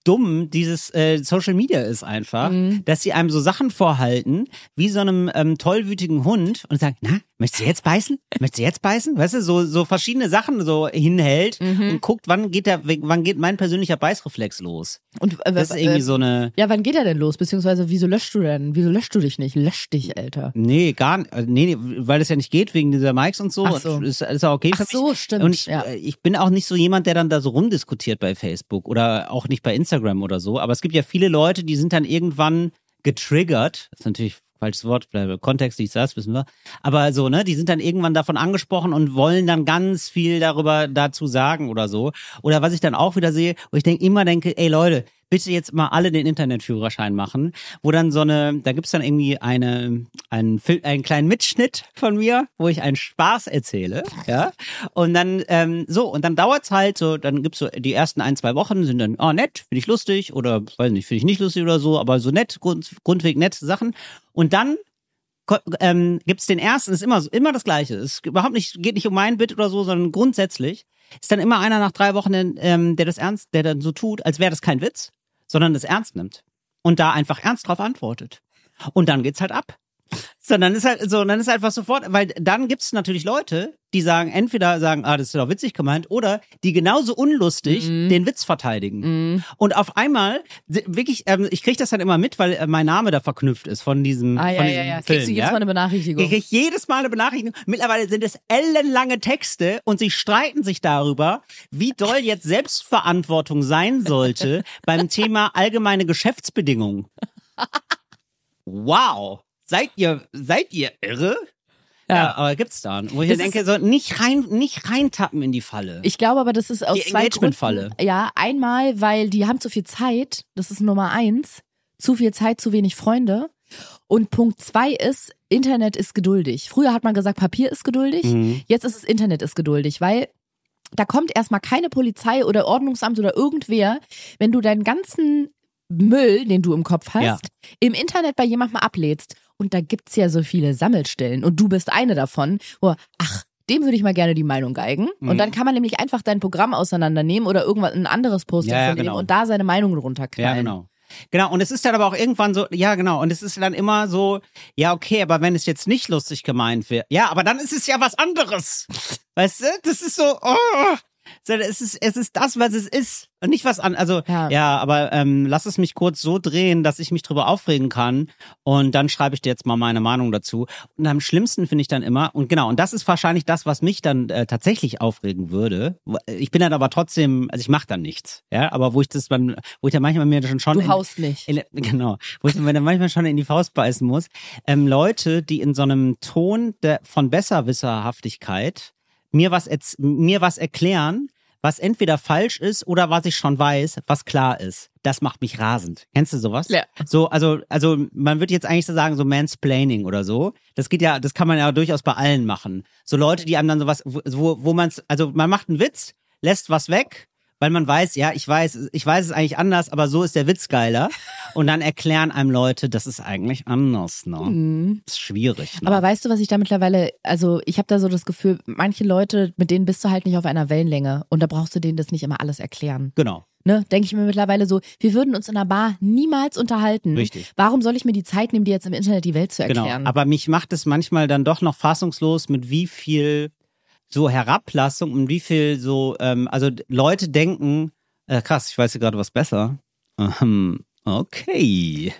dumm dieses äh, Social Media ist einfach, Mhm. dass sie einem so Sachen vorhalten, wie so einem ähm, tollwütigen Hund und sagen, na, möchtest du jetzt beißen? Möchtest du jetzt beißen? Weißt du, so so verschiedene Sachen so hinhält Mhm. und guckt, wann geht der, wann geht mein persönlicher Beißreflex los? Und äh, Das ist irgendwie äh, so eine Ja, wann geht er denn los? Beziehungsweise wieso löschst du denn? Wieso löschst du dich nicht? Lösch dich, Alter. Nee, gar nicht. äh, Nee, nee, weil es ja nicht geht wegen dieser Mics und so. Ach so. Ist, ist auch okay Ach so, stimmt, Und ich, ja. äh, ich bin auch nicht so jemand, der dann da so rumdiskutiert bei Facebook oder auch nicht bei Instagram oder so. Aber es gibt ja viele Leute, die sind dann irgendwann getriggert. Das ist natürlich falsches Wort, weil Kontext nicht das, wissen wir. Aber so, ne, die sind dann irgendwann davon angesprochen und wollen dann ganz viel darüber dazu sagen oder so. Oder was ich dann auch wieder sehe, wo ich denke, immer denke, ey Leute, bitte jetzt mal alle den Internetführerschein machen, wo dann so eine, da gibt's dann irgendwie eine, einen, einen kleinen Mitschnitt von mir, wo ich einen Spaß erzähle, ja, und dann, ähm, so, und dann dauert's halt so, dann gibt's so, die ersten ein, zwei Wochen sind dann, oh, nett, finde ich lustig, oder, weiß nicht, finde ich nicht lustig oder so, aber so nett, Grund, grundweg nette Sachen, und dann ähm, gibt's den ersten, ist immer, immer das Gleiche, ist überhaupt nicht, geht nicht um mein Bit oder so, sondern grundsätzlich, ist dann immer einer nach drei Wochen, ähm, der das ernst, der dann so tut, als wäre das kein Witz, sondern das ernst nimmt und da einfach ernst drauf antwortet. Und dann geht's halt ab. Sondern ist halt so, dann ist einfach sofort, weil dann gibt's natürlich Leute, die sagen, entweder sagen, ah, das ist doch witzig gemeint, oder die genauso unlustig Mhm. den Witz verteidigen. Und auf einmal, wirklich, ähm, ich kriege das dann immer mit, weil äh, mein Name da verknüpft ist von diesem, Ah, ja, von ja, diesem ja. Kriegst Film. du jedes ja? Mal eine Benachrichtigung. Ich krieg jedes Mal eine Benachrichtigung. Mittlerweile sind es ellenlange Texte und sie streiten sich darüber, wie doll jetzt Selbstverantwortung sein sollte beim Thema allgemeine Geschäftsbedingungen. Wow. Seid ihr, seid ihr irre? Ja, aber gibt's da. Wo ich Das denke, so nicht rein, nicht reintappen in die Falle. Ich glaube aber, das ist aus Die zwei Engagement-Falle. Gründen. Ja, einmal, weil die haben zu viel Zeit. Das ist Nummer eins. Zu viel Zeit, zu wenig Freunde. Und Punkt zwei ist, Internet ist geduldig. Früher hat man gesagt, Papier ist geduldig. Mhm. Jetzt ist es Internet ist geduldig, weil da kommt erstmal keine Polizei oder Ordnungsamt oder irgendwer, wenn du deinen ganzen Müll, den du im Kopf hast, Ja. im Internet bei jemandem ablädst. Und da gibt's ja so viele Sammelstellen. Und du bist eine davon, wo, ach, dem würde ich mal gerne die Meinung geigen. Mhm. Und dann kann man nämlich einfach dein Programm auseinandernehmen oder irgendwas, ein anderes Posting Ja, ja, von genau. und da seine Meinung drunter Ja, genau. Genau, und es ist dann aber auch irgendwann so, ja, genau, und es ist dann immer so, ja, okay, aber wenn es jetzt nicht lustig gemeint wird, ja, aber dann ist es ja was anderes. Weißt du, das ist so, oh, so, es ist, es ist das, was es ist und nicht was an, also, Ja. ja, aber ähm, lass es mich kurz so drehen, dass ich mich drüber aufregen kann und dann schreibe ich dir jetzt mal meine Meinung dazu. Und am schlimmsten finde ich dann immer, und genau, und das ist wahrscheinlich das, was mich dann äh, tatsächlich aufregen würde. Ich bin dann aber trotzdem, also ich mache dann nichts, ja, aber wo ich das dann, wo ich dann manchmal mir schon schon Du in- haust nicht. in, genau, wo ich mir dann manchmal schon in die Faust beißen muss. Ähm, Leute, die in so einem Ton der, von Besserwisserhaftigkeit mir was, mir was erklären, was entweder falsch ist oder was ich schon weiß, was klar ist. Das macht mich rasend. Kennst du sowas? Ja. So, also, also man würde jetzt eigentlich so sagen, so Mansplaining oder so. Das geht ja, das kann man ja durchaus bei allen machen. So Leute, die einem dann sowas, wo, wo man also man macht einen Witz, lässt was weg, weil man weiß, ja, ich weiß, ich weiß es eigentlich anders, aber so ist der Witz geiler. Und dann erklären einem Leute, das ist eigentlich anders, ne? Das ist schwierig. Ne? Mhm. Aber weißt du, was ich da mittlerweile, also ich habe da so das Gefühl, manche Leute, mit denen bist du halt nicht auf einer Wellenlänge und da brauchst du denen das nicht immer alles erklären. genau. Ne, denke ich mir mittlerweile so, wir würden uns in einer Bar niemals unterhalten. Richtig. Warum soll ich mir die Zeit nehmen, dir jetzt im Internet die Welt zu Genau. erklären? Aber mich macht es manchmal dann doch noch fassungslos, mit wie viel so Herablassung und wie viel so, ähm, also Leute denken, äh, krass, ich weiß ja gerade was besser. Ähm, okay.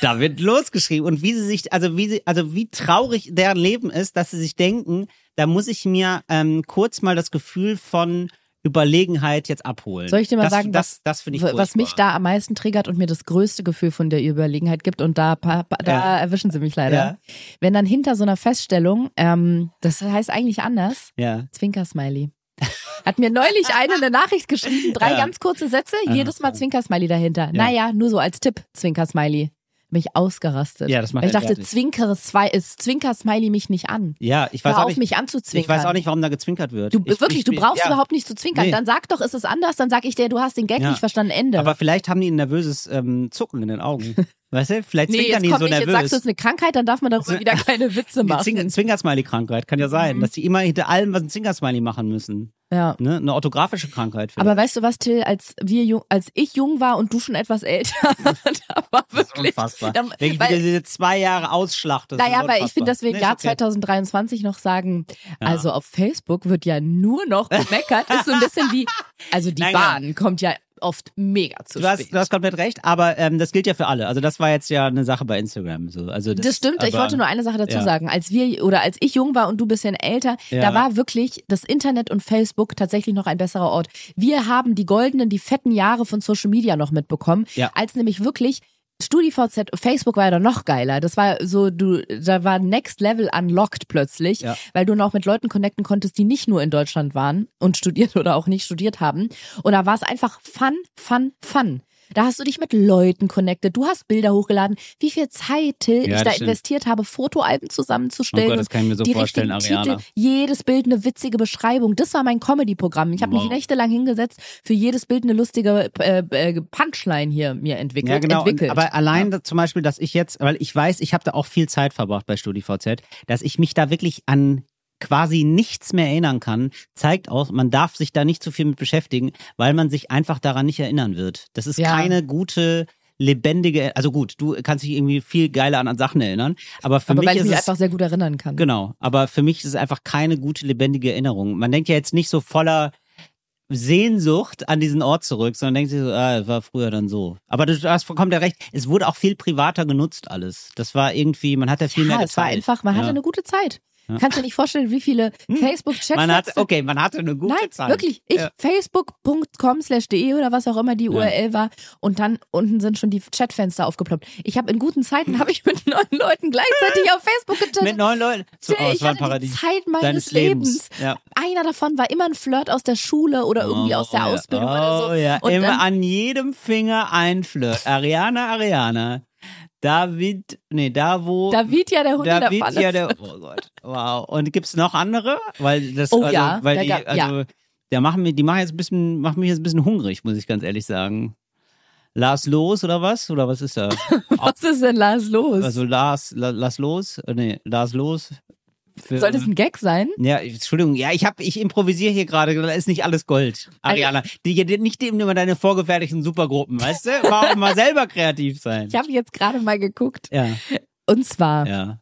Da wird losgeschrieben. Und wie sie sich, also wie sie, also wie traurig deren Leben ist, dass sie sich denken, da muss ich mir ähm, kurz mal das Gefühl von Überlegenheit jetzt abholen. Soll ich dir mal das, sagen, das, was, das finde ich was mich da am meisten triggert und mir das größte Gefühl von der Überlegenheit gibt und da, da Ja. erwischen sie mich leider. Ja. Wenn dann hinter so einer Feststellung, ähm, das heißt eigentlich anders, Ja. Zwinker-Smiley. Hat mir neulich eine eine Nachricht geschrieben, drei Ja. ganz kurze Sätze, jedes Mal Zwinker-Smiley dahinter. Ja. Naja, nur so als Tipp, Zwinker-Smiley. Bin ich ausgerastet. Ja, das macht Weil ich dachte, fertig. Zwinker, zwei- ist Zwinker-Smiley mich nicht an. Ja, ich weiß Hör auch auf, nicht, mich ich anzuzwinkern. weiß auch nicht, warum da gezwinkert wird. Du, ich, wirklich, ich, du brauchst ja. überhaupt nicht zu zwinkern. Nee. Dann sag doch, ist es anders, dann sag ich dir, du hast den Gag Ja. nicht verstanden, Ende. Aber vielleicht haben die ein nervöses ähm, Zucken in den Augen. Weißt du? Vielleicht nee, zwinkern jetzt die so nicht, jetzt nervös. sagst du, es ist eine Krankheit, dann darf man darüber wieder keine Witze machen. Zwinker- Zwinkersmiley-Krankheit kann ja sein, Mhm. dass die immer hinter allem was ein Zwinkersmiley machen müssen. Ja. Ne? Eine orthografische Krankheit. Vielleicht. Aber weißt du was, Till, als wir jung, als ich jung war und du schon etwas älter, da war das ist wirklich. unfassbar. Da, Wenn ich weil, diese zwei Jahre ausschlachte. naja, weil ich finde, dass wir im Nee, Jahr okay. 2023 noch sagen, Ja. also auf Facebook wird ja nur noch gemeckert. ist so ein bisschen wie, also die Nein, Bahn kommt ja oft mega zu Du hast, spät. du hast komplett recht, aber ähm, das gilt ja für alle. Also das war jetzt ja eine Sache bei Instagram. So. Also das, Das stimmt, ich aber- wollte nur eine Sache dazu ja. sagen. Als wir oder als ich jung war und du bisschen älter, Ja. da war wirklich das Internet und Facebook tatsächlich noch ein besserer Ort. Wir haben die goldenen, die fetten Jahre von Social Media noch mitbekommen, Ja. als nämlich wirklich StudiVZ, Facebook war ja dann noch geiler. Das war so, du, da war Next Level unlocked plötzlich, Ja. weil du noch mit Leuten connecten konntest, die nicht nur in Deutschland waren und studiert oder auch nicht studiert haben. Und da war es einfach fun, fun, fun. Da hast du dich mit Leuten connected. Du hast Bilder hochgeladen. Wie viel Zeit, Till, Ja, ich da stimmt. investiert habe, Fotoalben zusammenzustellen. Oh Gott, das kann ich mir so die vorstellen, richtigen Ariana. Titel, jedes Bild eine witzige Beschreibung. Das war mein Comedy-Programm. Ich habe Wow. mich nächtelang hingesetzt, für jedes Bild eine lustige äh, äh, Punchline hier mir entwickelt. Ja, genau. Und, entwickelt. aber allein da, zum Beispiel, dass ich jetzt, weil ich weiß, ich habe da auch viel Zeit verbracht bei StudiVZ, dass ich mich da wirklich an quasi nichts mehr erinnern kann, zeigt auch, man darf sich da nicht zu viel mit beschäftigen, weil man sich einfach daran nicht erinnern wird. Das ist Ja. keine gute lebendige, also gut, du kannst dich irgendwie viel geiler an, an Sachen erinnern, aber für Aber mich weil ich ist mich es einfach sehr gut erinnern kann. Genau, aber für mich ist es einfach keine gute, lebendige Erinnerung. Man denkt ja jetzt nicht so voller Sehnsucht an diesen Ort zurück, sondern denkt sich so, ah, war früher dann so. Aber du hast vollkommen recht, es wurde auch viel privater genutzt alles. Das war irgendwie, man hat ja viel Ja, mehr es war einfach, man hatte Ja. eine gute Zeit. Kannst du dir nicht vorstellen, wie viele Facebook-Chats Man okay, man hatte eine gute Nein, Zeit. wirklich. Ich, Ja. facebook.com slash de oder was auch immer die Ja. URL war. Und dann unten sind schon die Chatfenster aufgeploppt. Ich habe in guten Zeiten habe ich mit neun Leuten gleichzeitig auf Facebook Mit getippt. neun Leuten. So, oh, ich war ein die Paradies. Zeit meines Lebens. Lebens. Ja. Einer davon war immer ein Flirt aus der Schule oder irgendwie aus der ja. Ausbildung oh, oder so. Ja. Und Immer dann, an jedem Finger ein Flirt. Ariana, Ariana. David, nee, da wo. David ja der Hund in der David, Pfanne. ja, der, oh Gott, wow. Und gibt's noch andere? Weil das, Oh also, ja, weil da die, gab- also, der machen mir, die machen jetzt ein bisschen, machen mich jetzt ein bisschen hungrig, muss ich ganz ehrlich sagen. Lars los oder was? Oder was ist da? Was ist denn Lars los? Also Lars, La, Lars los? Äh, Nee, Lars los. Für, Soll das ein Gag sein? ja, Entschuldigung, ja, ich ich improvisiere hier gerade, da ist nicht alles Gold. Ariana, die, die, nicht eben immer deine vorgefertigten Supergruppen, weißt du? Mal, mal selber kreativ sein. Ich habe jetzt gerade mal geguckt. Ja, Und zwar, ja.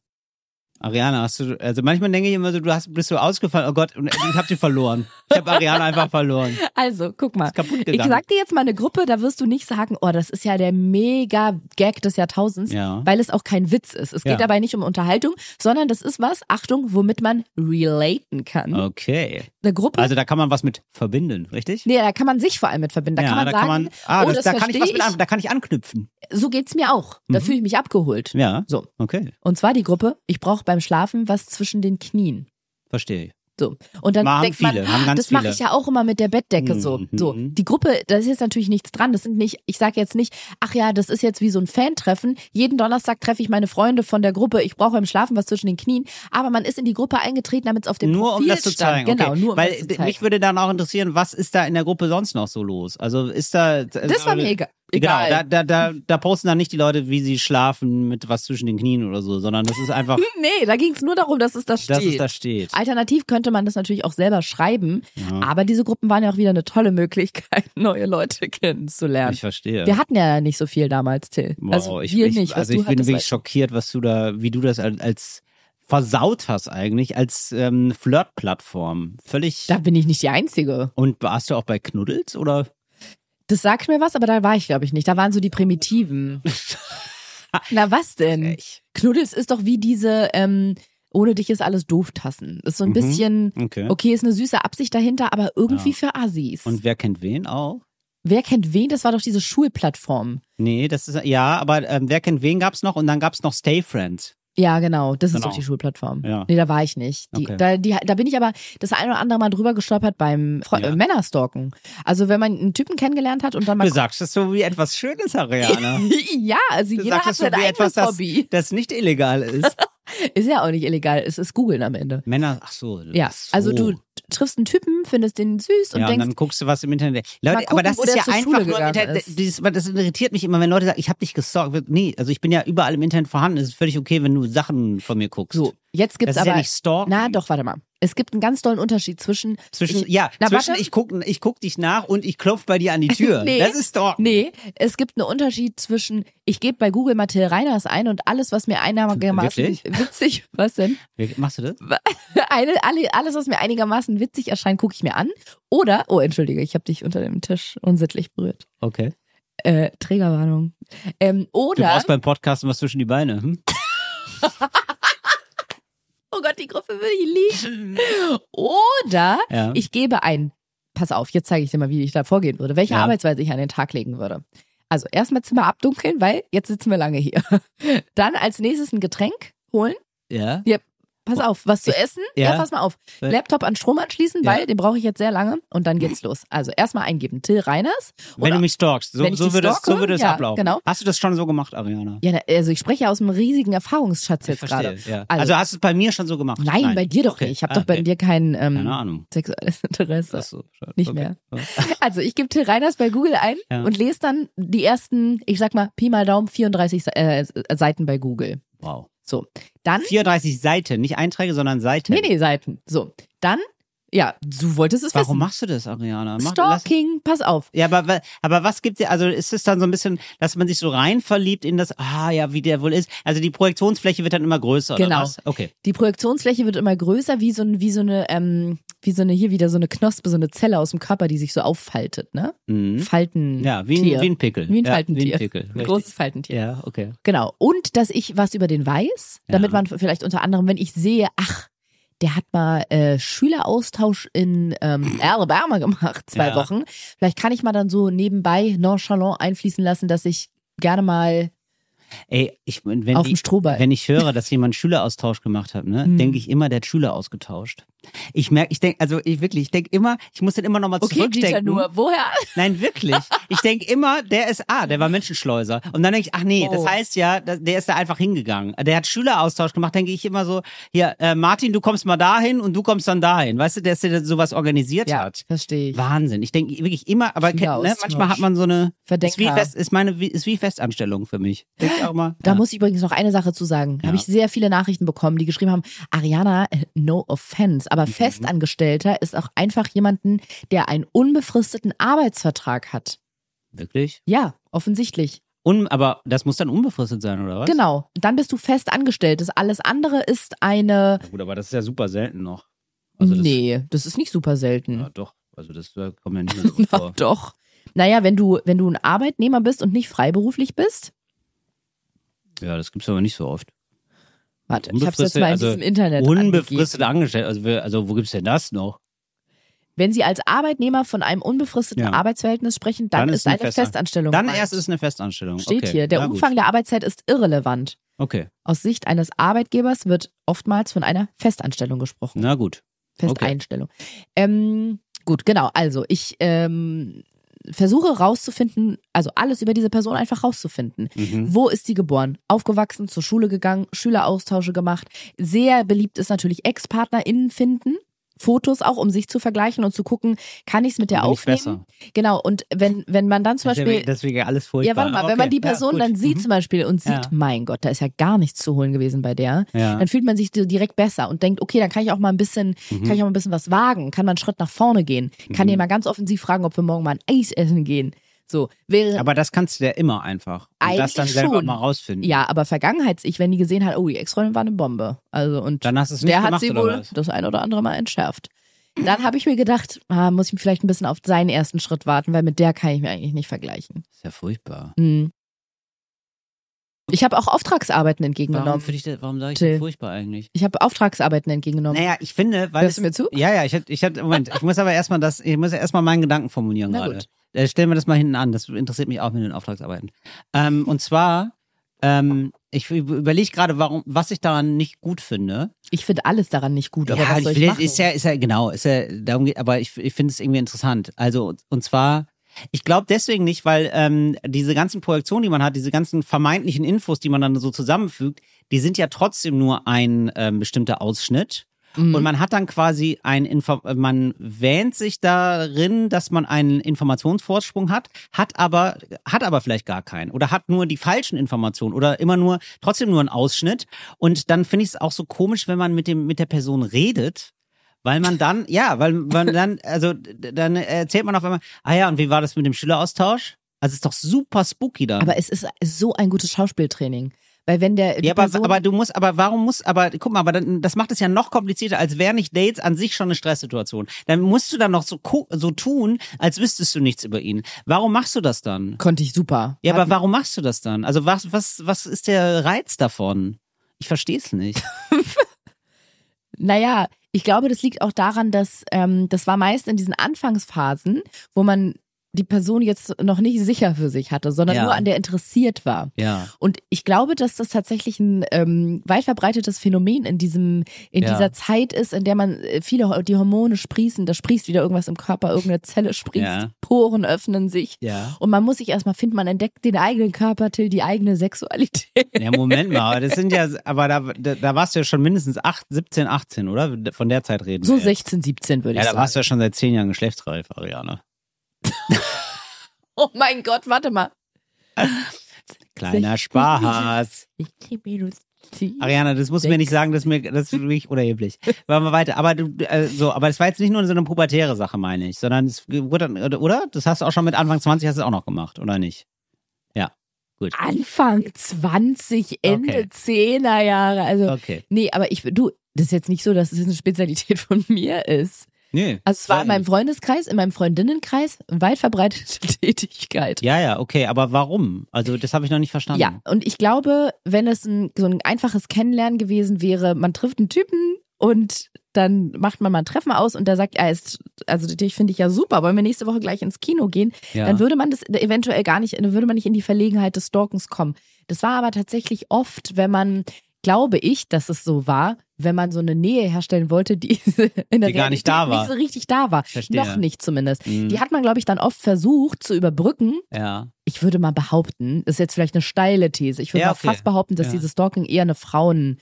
Ariana, hast du, also manchmal denke ich immer so, du hast, bist so ausgefallen, oh Gott, ich hab sie verloren. Ich habe Ariana einfach verloren. also, guck mal. Ist kaputt Ich gegangen. sag dir jetzt mal eine Gruppe, da wirst du nicht sagen, oh, das ist ja der mega Gag des Jahrtausends, Ja. weil es auch kein Witz ist. Es geht Ja. dabei nicht um Unterhaltung, sondern das ist was, Achtung, womit man relaten kann. Okay. Eine Gruppe, Also da kann man was mit verbinden, richtig? nee, da kann man sich vor allem mit verbinden. Da ja, kann man da sagen, kann man, ah, oh, das, das, da kann ich was mit an, da kann ich anknüpfen. So geht's mir auch. Da Mhm. fühle ich mich abgeholt. Ja. So. Okay. Und zwar die Gruppe, ich brauche beim Schlafen was zwischen den Knien. Verstehe ich. So. Und dann Machen denkt man, viele, haben ganz das mache ich ja auch immer mit der Bettdecke so. Mhm. So. Die Gruppe, da ist jetzt natürlich nichts dran. Das sind nicht, ich sage jetzt nicht, ach ja, das ist jetzt wie so ein Fan-Treffen. Jeden Donnerstag treffe ich meine Freunde von der Gruppe. Ich brauche im Schlafen was zwischen den Knien. Aber man ist in die Gruppe eingetreten, damit es auf dem Nur um Profil das zu zeigen. Genau, okay. nur um Weil das zu zeigen. mich würde dann auch interessieren, was ist da in der Gruppe sonst noch so los? Also ist da. das war mir egal. Genau, egal. da, da, da, da posten dann nicht die Leute, wie sie schlafen mit was zwischen den Knien oder so, sondern das ist einfach, nee, da ging es nur darum, dass es da steht. dass es da steht. Alternativ könnte man das natürlich auch selber schreiben, Ja. aber diese Gruppen waren ja auch wieder eine tolle Möglichkeit, neue Leute kennenzulernen. Ich verstehe. Wir hatten ja nicht so viel damals, Till. Wow, also ich, wir ich, nicht. Also ich bin wirklich schockiert, was du da, wie du das als, als versaut hast eigentlich, als ähm, Flirt-Plattform. Völlig. Da bin ich nicht die Einzige. Und warst du auch bei Knuddels oder? Das sagt mir was, aber da war ich, glaube ich, nicht. Da waren so die Primitiven. Na, was denn? Knuddels ist doch wie diese, ähm, ohne dich ist alles doof Tassen. Ist so ein Mhm. bisschen, Okay. okay, ist eine süße Absicht dahinter, aber irgendwie Ja. für Assis. Und wer kennt wen auch? wer kennt wen? Das war doch diese Schulplattform. Nee, das ist, ja, aber ähm, wer kennt wen gab's noch? Und dann gab's noch Stay Friends. Ja, genau. Das ist Genau. doch die Schulplattform. Ja. Nee, da war ich nicht. Die, Okay. da, die, da bin ich aber das eine oder andere Mal drüber gestolpert beim Fre Ja. äh, Männerstalken. Also wenn man einen Typen kennengelernt hat und dann mal Du sagst das so wie etwas Schönes, Ariana. ja, also Du jeder hat das so sein wie eigenes etwas, das, Hobby. das nicht illegal ist. Ist ja auch nicht illegal. Es ist googeln am Ende. Männer, ach so. Ja, ach so. also du triffst einen Typen, findest den süß und ja, und denkst, dann guckst du was im Internet. Leute, gucken, aber das ist ja einfach nur im Internet. Dieses, das irritiert mich immer, wenn Leute sagen, ich habe dich gestalkt. Nee, also ich bin ja überall im Internet vorhanden. Es ist völlig okay, wenn du Sachen von mir guckst. so, jetzt gibt's das ist aber. ja nicht stalken. na doch, warte mal. Es gibt einen ganz tollen Unterschied zwischen. Zwischen, ich, ja, na, zwischen warte. ich guck, ich guck dich nach und ich klopf bei dir an die Tür. Nee. Das ist stalken. Nee, es gibt einen Unterschied zwischen, ich gebe bei Google Mathilde Reiners ein und alles, was mir einigermaßen Wirklich? witzig, was denn? Machst du das? Eine, alle, alles, was mir einigermaßen witzig erscheint, gucke ich mir an. Oder, oh, entschuldige, ich habe dich unter dem Tisch unsittlich berührt. Okay. Äh, Trägerwarnung. Ähm, Du oder, brauchst beim Podcasten was zwischen die Beine. Hm? Oh Gott, die Gruppe will ich lieben. Oder Ja. ich gebe ein, pass auf, jetzt zeige ich dir mal, wie ich da vorgehen würde, welche Ja. Arbeitsweise ich an den Tag legen würde. Also erstmal Zimmer abdunkeln, weil jetzt sitzen wir lange hier. Dann als nächstes ein Getränk holen. ja. Pass auf, was zu essen? Ja, ja. pass mal auf. Laptop an Strom anschließen, Ja. weil den brauche ich jetzt sehr lange. Und dann geht's los. Also erstmal eingeben, Till Reiners. Wenn du mich stalkst. So, so würde es, so stalke, würde es ja, ablaufen. genau. Hast du das schon so gemacht, Ariana? Ja, also ich spreche ja aus einem riesigen Erfahrungsschatz jetzt gerade. Ja. Also- Also, hast du es bei mir schon so gemacht? Nein, bei dir doch Okay. nicht. Ich habe Ah, doch bei okay. dir kein ähm, Ahnung. sexuelles Interesse. Ach so, schade. Nicht okay. mehr. Ja. Also ich gebe Till Reiners bei Google ein Ja. und lese dann die ersten, ich sag mal, Pi mal Daumen, 34 Se- äh, Seiten bei Google. Wow. So, dann 34 Seiten, nicht Einträge, sondern Seiten. Nee, nee, Seiten. So, dann Ja, du wolltest es Warum wissen. machst du das, Ariana? Mach, lass- Stalking, pass auf. Ja, aber, aber was gibt dir, also ist es dann so ein bisschen, dass man sich so rein verliebt in das, ah ja, wie der wohl ist? Also die Projektionsfläche wird dann immer größer, oder Genau. was? Okay. Die Projektionsfläche wird immer größer, wie so, ein, wie so eine, ähm, wie so eine, hier wieder so eine Knospe, so eine Zelle aus dem Körper, die sich so auffaltet, ne? Mhm. Falten. Ja, wie ein, Tier. wie ein Pickel. Wie ein ja, Faltentier. Wie ein Pickel. Ein großes Faltentier. Ja, okay. Genau. Und dass ich was über den weiß, damit Ja. man vielleicht unter anderem, wenn ich sehe, ach, der hat mal äh, Schüleraustausch in ähm, Alabama gemacht, zwei Ja. Wochen. Vielleicht kann ich mal dann so nebenbei nonchalant einfließen lassen, dass ich gerne mal Ey, ich, wenn, auf Strohball. wenn ich höre, dass jemand Schüleraustausch gemacht hat, ne, Hm. denke ich immer, der hat Schüler ausgetauscht. Ich merke, ich denke, also ich wirklich, ich denke immer, ich muss den immer nochmal okay, Dieter, zurückdenken. nur, woher? Nein, wirklich. Ich denke immer, der ist, ah, der war Menschenschleuser. Und dann denke ich, ach nee, das Oh. heißt ja, der ist da einfach hingegangen. Der hat Schüleraustausch gemacht, denke ich immer so, hier, äh, Martin, du kommst mal dahin und du kommst dann dahin. Weißt du, der, ist der sowas organisiert Ja, hat. verstehe ich. Wahnsinn. Ich denke wirklich immer, aber ne, Schüleraustausch. manchmal hat man so eine, ist wie, Verdenker. fest, ist meine, wie- ist wie Festanstellung für mich. Denk ich auch mal. Da ja. muss ich übrigens noch eine Sache zu sagen. Ja. Habe ich sehr viele Nachrichten bekommen, die geschrieben haben, Ariana, äh, no offense, aber Mhm. Festangestellter ist auch einfach jemanden, der einen unbefristeten Arbeitsvertrag hat. Wirklich? Ja, offensichtlich. Un, aber das muss dann unbefristet sein, oder was? Genau. Dann bist du fest angestellt. Das alles andere ist eine. Na Gut, aber das ist ja super selten noch. Also das, nee, das ist nicht super selten. Ja, doch. Also das äh, kommt ja nicht mehr so Na, vor. doch. Naja, wenn du, wenn du ein Arbeitnehmer bist und nicht freiberuflich bist. Ja, das gibt's aber nicht so oft. Warte, ich habe es jetzt mal in also diesem Internet Unbefristet angegeben. angestellt. Also, also wo gibt's denn das noch? Wenn Sie als Arbeitnehmer von einem unbefristeten Ja. Arbeitsverhältnis sprechen, dann, Dann ist eine eine Festan- Festanstellung. Dann erst ist eine Festanstellung. Steht okay. hier, der Na gut. Umfang der Arbeitszeit ist irrelevant. Okay, Aus Sicht eines Arbeitgebers wird oftmals von einer Festanstellung gesprochen. na gut. Festeinstellung. Ähm, gut, genau. Also ich ähm, versuche rauszufinden, also alles über diese Person einfach rauszufinden. Mhm. Wo ist sie geboren? Aufgewachsen, zur Schule gegangen, Schüleraustausche gemacht. Sehr beliebt ist natürlich Ex-PartnerInnen finden. Fotos auch, um sich zu vergleichen und zu gucken, kann ich es mit der Bin aufnehmen? besser. Genau, und wenn, wenn man dann zum Beispiel. Deswegen alles furchtbar. Ja, warte mal, Aber wenn man okay. die Person ja, dann sieht Mhm. zum Beispiel und sieht, Ja. mein Gott, da ist ja gar nichts zu holen gewesen bei der, Ja. dann fühlt man sich so direkt besser und denkt, okay, dann kann ich auch mal ein bisschen, Mhm. kann ich auch mal ein bisschen was wagen, kann mal einen Schritt nach vorne gehen, kann Mhm. den mal ganz offensiv fragen, ob wir morgen mal ein Eis essen gehen. So, Aber das kannst du ja immer einfach. Und das dann selber schon. mal rausfinden. ja, aber Vergangenheits-Ich, wenn die gesehen hat, oh, die Ex-Freundin war eine Bombe. Also, und Dann hast der hat gemacht, sie oder wohl das ein oder andere Mal entschärft. Dann habe ich mir gedacht, ah, muss ich vielleicht ein bisschen auf seinen ersten Schritt warten, weil mit der kann ich mir eigentlich nicht vergleichen. ist ja furchtbar. Hm. Ich habe auch Auftragsarbeiten Warum, entgegengenommen. das- warum sage ich das furchtbar eigentlich? Ich habe Auftragsarbeiten entgegengenommen. Naja, ich finde, weil Hörst du mir zu? Ja, ja, ich hatte, ich hatte, Moment, ich muss aber erstmal das, ich muss ja erstmal meinen Gedanken formulieren Na gerade. gut. Äh, stellen wir das mal hinten an, das interessiert mich auch mit den Auftragsarbeiten. Ähm, und zwar, ähm, ich überlege gerade, warum, was ich daran nicht gut finde. Ich finde alles daran nicht gut, aber ja, was soll ich ich machen? ist ja, ist ja, genau, ist ja, darum geht, aber ich, ich finde es irgendwie interessant. Also, und zwar, ich glaube deswegen nicht, weil ähm, diese ganzen Projektionen, die man hat, diese ganzen vermeintlichen Infos, die man dann so zusammenfügt, die sind ja trotzdem nur ein ähm, bestimmter Ausschnitt. Mhm. Und man hat dann quasi ein Info man wähnt sich darin, dass man einen Informationsvorsprung hat, hat aber hat aber vielleicht gar keinen oder hat nur die falschen Informationen oder immer nur trotzdem nur einen Ausschnitt und dann finde ich es auch so komisch, wenn man mit dem mit der Person redet, weil man dann ja, weil man dann also dann erzählt man auf einmal, ah ja, und wie war das mit dem Schüleraustausch? Also es ist doch super spooky da. aber es ist so ein gutes Schauspieltraining. Weil wenn der Ja, aber, Person, aber du musst, aber warum muss, aber guck mal, aber dann, das macht es ja noch komplizierter, als wäre nicht Dates an sich schon eine Stresssituation. Dann musst du dann noch so, so tun, als wüsstest du nichts über ihn. Warum machst du das dann? konnte ich super. Ja, Hat- aber warum machst du das dann? Also was, was, was ist der Reiz davon? Ich verstehe es nicht. Naja, ich glaube, das liegt auch daran, dass ähm, das war meist in diesen Anfangsphasen, wo man die Person jetzt noch nicht sicher für sich hatte, sondern Ja. nur an der interessiert war. Ja. Und ich glaube, dass das tatsächlich ein ähm, weit verbreitetes Phänomen in diesem in Ja. dieser Zeit ist, in der man äh, viele die Hormone sprießen, da sprießt wieder irgendwas im Körper, irgendeine Zelle sprießt, Ja. Poren öffnen sich. Ja. Und man muss sich erstmal finden, man entdeckt den eigenen Körper, Till, die eigene Sexualität. Ja, Moment mal, aber das sind ja, aber da, da, da warst du ja schon mindestens 8, 17, 18, oder? Von der Zeit reden So wir jetzt. 16, 17 würde Ja, ich da sagen. warst du ja schon seit zehn Jahren geschlechtsreif, Ariane. Oh mein Gott, warte mal. Kleiner Spaß. Ariana, das musst du mir nicht sagen, das ist mir das ist wirklich unerheblich. Machen wir weiter. Aber du, äh, so, aber das war jetzt nicht nur so eine pubertäre Sache, meine ich, sondern es wurde dann, oder? Das hast du auch schon mit Anfang 20 hast du auch noch gemacht, oder nicht? Ja. Gut. Anfang 20, Ende Okay. 10er Jahre. Also, Okay. nee, aber ich, du, das ist jetzt nicht so, dass es eine Spezialität von mir ist. Nee. Also, es war in meinem Freundeskreis, in meinem Freundinnenkreis, weit verbreitete Tätigkeit. Ja, ja, okay, aber warum? Also, das habe ich noch nicht verstanden. Ja, und ich glaube, wenn es ein, so ein einfaches Kennenlernen gewesen wäre, man trifft einen Typen und dann macht man mal ein Treffen aus und der sagt, er ist, also dich finde ich ja super, wollen wir nächste Woche gleich ins Kino gehen, Ja. dann würde man das eventuell gar nicht, dann würde man nicht in die Verlegenheit des Stalkens kommen. Das war aber tatsächlich oft, wenn man, glaube ich, dass es so war, wenn man so eine Nähe herstellen wollte, die in der Die gar nicht da war. nicht so richtig da war. Verstehe. Noch nicht zumindest. Mhm. Die hat man, glaube ich, dann oft versucht zu überbrücken, Ja. ich würde mal behaupten, ist jetzt vielleicht eine steile These, ich würde Ja, mal okay. fast behaupten, dass Ja. dieses Stalking eher eine Frauen-